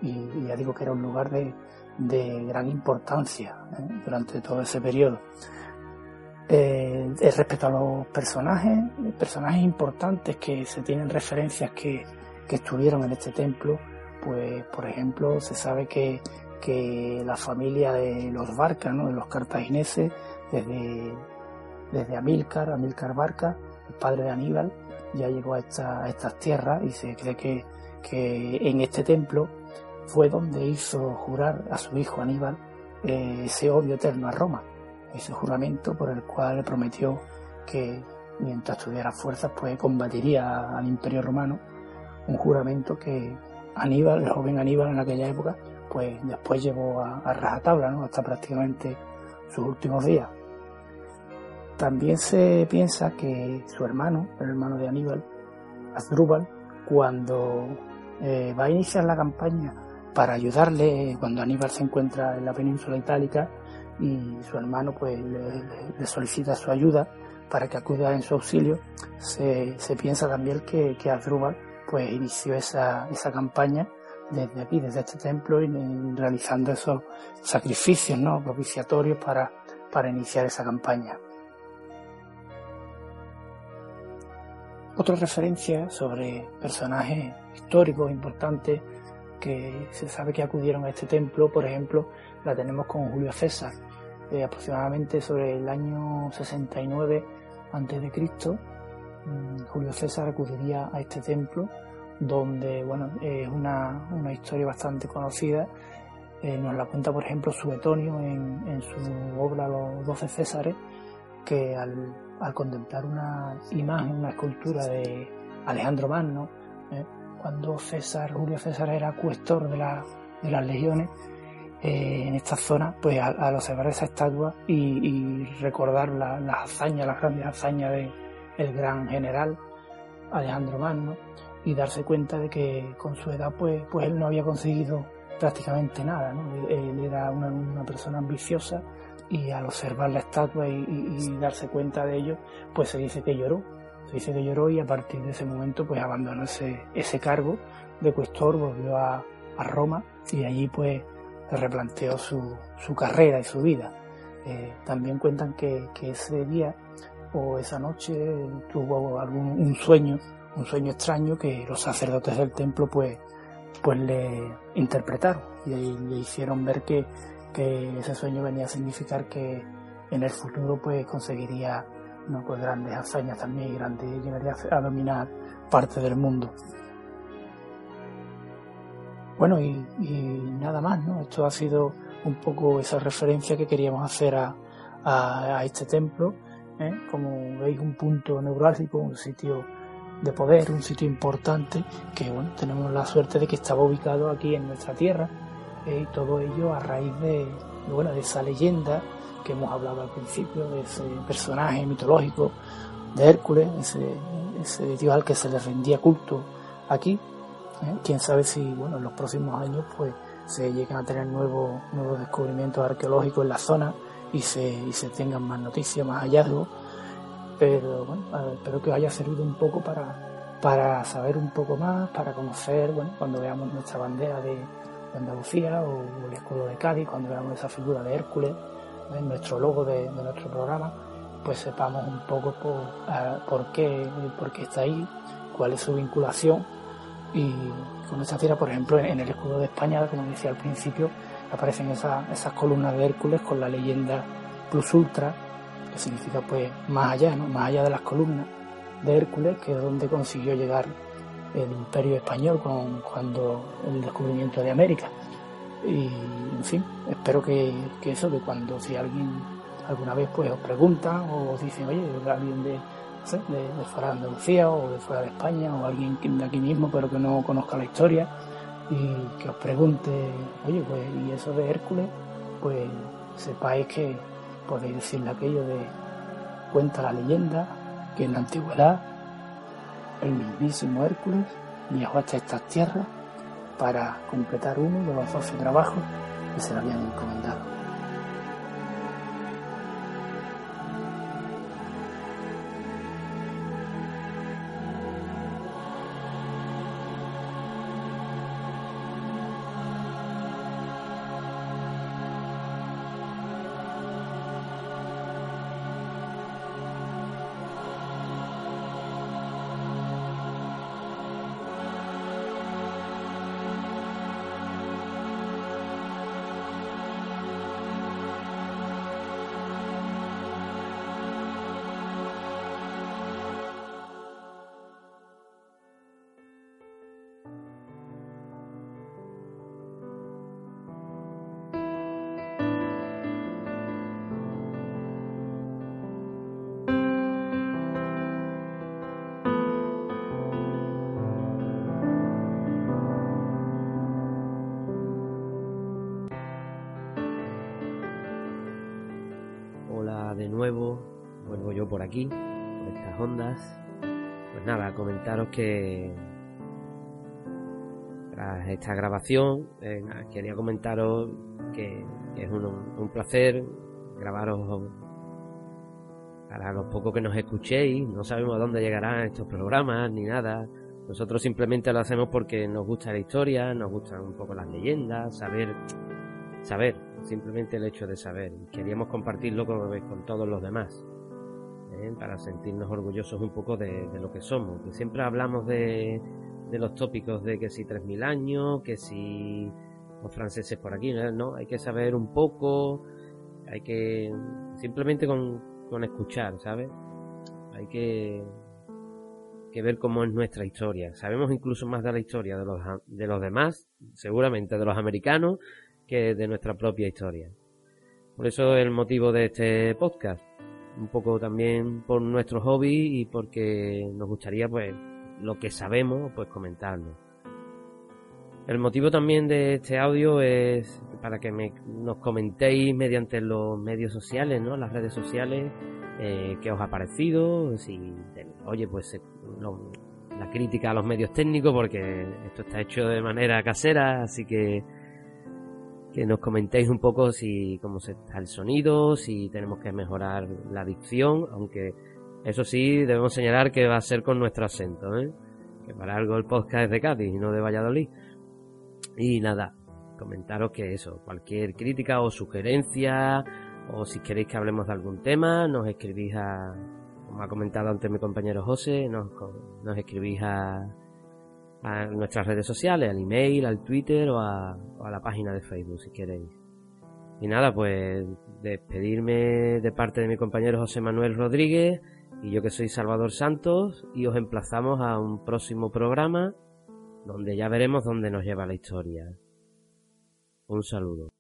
y, ya digo que era un lugar de, gran importancia ¿eh? durante todo ese periodo. respecto a los personajes, personajes importantes que se tienen referencias que, estuvieron en este templo, pues por ejemplo se sabe que, que la familia de los Barcas, de los cartagineses, desde desde Amílcar, Amílcar Barca, el padre de Aníbal, ya llegó a, estas tierras y se cree que, en este templo fue donde hizo jurar a su hijo Aníbal eh, ese odio eterno a Roma, ese juramento por el cual le prometió que mientras tuviera fuerzas pues combatiría al imperio romano, un juramento que Aníbal, el joven Aníbal en aquella época, pues después llevó a, a rajatabla, ¿no? hasta prácticamente sus últimos días. También se piensa que su hermano, el hermano de Aníbal, Asdrúbal, cuando eh, va a iniciar la campaña para ayudarle cuando Aníbal se encuentra en la península itálica y su hermano pues le, solicita su ayuda para que acuda en su auxilio, se, piensa también que, que Asdrúbal pues inició esa, esa campaña desde aquí, desde este templo, realizando esos sacrificios ¿no? propiciatorios para, para iniciar esa campaña. Otra referencia sobre personajes históricos importantes que se sabe que acudieron a este templo, por ejemplo, la tenemos con Julio César, eh, aproximadamente sobre el año 69 a.C. Mm, Julio César acudiría a este templo, donde bueno, es una, historia bastante conocida. Eh, nos la cuenta, por ejemplo, Suetonio en, en su obra Los Doce Césares, que al al contemplar una imagen, una escultura de Alejandro Magno, ¿eh? cuando César, Julio César era cuestor de, las legiones, eh, en esta zona, pues al, observar esa estatua y, recordar las hazañas, las grandes hazañas del gran general Alejandro Magno, y darse cuenta de que con su edad, pues, pues él no había conseguido prácticamente nada, Él era una persona ambiciosa, y al observar la estatua y, darse cuenta de ello, pues se dice que lloró, se dice que lloró y a partir de ese momento pues abandonó ese, ese cargo de cuestor, volvió a, Roma y allí pues replanteó su, su carrera y su vida. Eh, también cuentan que, ese día o esa noche tuvo algún un sueño un sueño extraño que los sacerdotes del templo pues, pues le interpretaron y le hicieron ver que, que ese sueño venía a significar que en el futuro pues conseguiría ¿no? pues grandes hazañas también grandes llegaría a dominar parte del mundo. Bueno, y, nada más, ¿no? Esto ha sido un poco esa referencia que queríamos hacer a, a, este templo, ¿eh? como veis, un punto neurálgico, un sitio de poder, un sitio importante, que bueno, tenemos la suerte de que estaba ubicado aquí en nuestra tierra, ¿eh? y todo ello a raíz de, bueno, de esa leyenda que hemos hablado al principio, de ese personaje mitológico de Hércules, ese, ese dios al que se le rendía culto aquí. ¿eh? Quién sabe si bueno, en los próximos años pues se lleguen a tener nuevos, nuevos descubrimientos arqueológicos en la zona y se, y se tengan más noticias, más hallazgos. Pero bueno, espero que os haya servido un poco para, para saber un poco más, para conocer, bueno, cuando veamos nuestra bandera de, Andalucía o, el escudo de Cádiz, cuando veamos esa figura de Hércules, nuestro logo de, nuestro programa, pues sepamos un poco por, por, qué, por qué está ahí, cuál es su vinculación y con esta tira, por ejemplo, en el escudo de España, como decía al principio, aparecen esas, esas columnas de Hércules con la leyenda plus ultra, que significa pues más allá, ¿no? más allá de las columnas de Hércules, que es donde consiguió llegar el imperio español con, cuando el descubrimiento de América. Y en fin, espero que, eso, que cuando si alguien alguna vez pues os pregunta o os dicen, oye, alguien de, de, fuera de Andalucía o de fuera de España o alguien de aquí mismo pero que no conozca la historia y que os pregunte, oye, pues, ¿y eso de Hércules? Pues sepáis que podéis decirle aquello de cuenta la leyenda que en la antigüedad el mismísimo Hércules viajó hasta estas tierras para completar uno de los doce trabajos que se le habían encomendado. Aquí, por estas ondas. Pues nada, comentaros que tras esta grabación eh, quería comentaros que, es un, placer grabaros para los pocos que nos escuchéis. No sabemos a dónde llegarán estos programas ni nada. Nosotros simplemente lo hacemos porque nos gusta la historia, nos gustan un poco las leyendas, saber, saber, simplemente el hecho de saber. Queríamos compartirlo con, con todos los demás. Para sentirnos orgullosos un poco de, lo que somos. Que siempre hablamos de, los tópicos de que si 3.000 años, que si los franceses por aquí, ¿no? Hay que saber un poco, hay que simplemente con, escuchar, ¿sabes? Hay que, ver cómo es nuestra historia. Sabemos incluso más de la historia de los, de los demás, seguramente de los americanos, que de nuestra propia historia. Por eso es el motivo de este podcast un poco también por nuestro hobby y porque nos gustaría pues lo que sabemos pues comentarlo. El motivo también de este audio es para que me, nos comentéis mediante los medios sociales, ¿no? Las redes sociales, eh, qué os ha parecido, si, oye, pues eh, la crítica a los medios técnicos, porque esto está hecho de manera casera, así que que nos comentéis un poco si cómo se está el sonido, si tenemos que mejorar la dicción, aunque eso sí debemos señalar que va a ser con nuestro acento, ¿eh? que para algo el podcast es de Cádiz y no de Valladolid. Y nada, comentaros que eso, cualquier crítica o sugerencia, o si queréis que hablemos de algún tema, nos escribís a, como ha comentado antes mi compañero José, nos, nos escribís a, a nuestras redes sociales, al email, al Twitter o a, o a la página de Facebook si queréis. Y nada, pues despedirme de parte de mi compañero José Manuel Rodríguez y yo que soy Salvador Santos y os emplazamos a un próximo programa donde ya veremos dónde nos lleva la historia. Un saludo.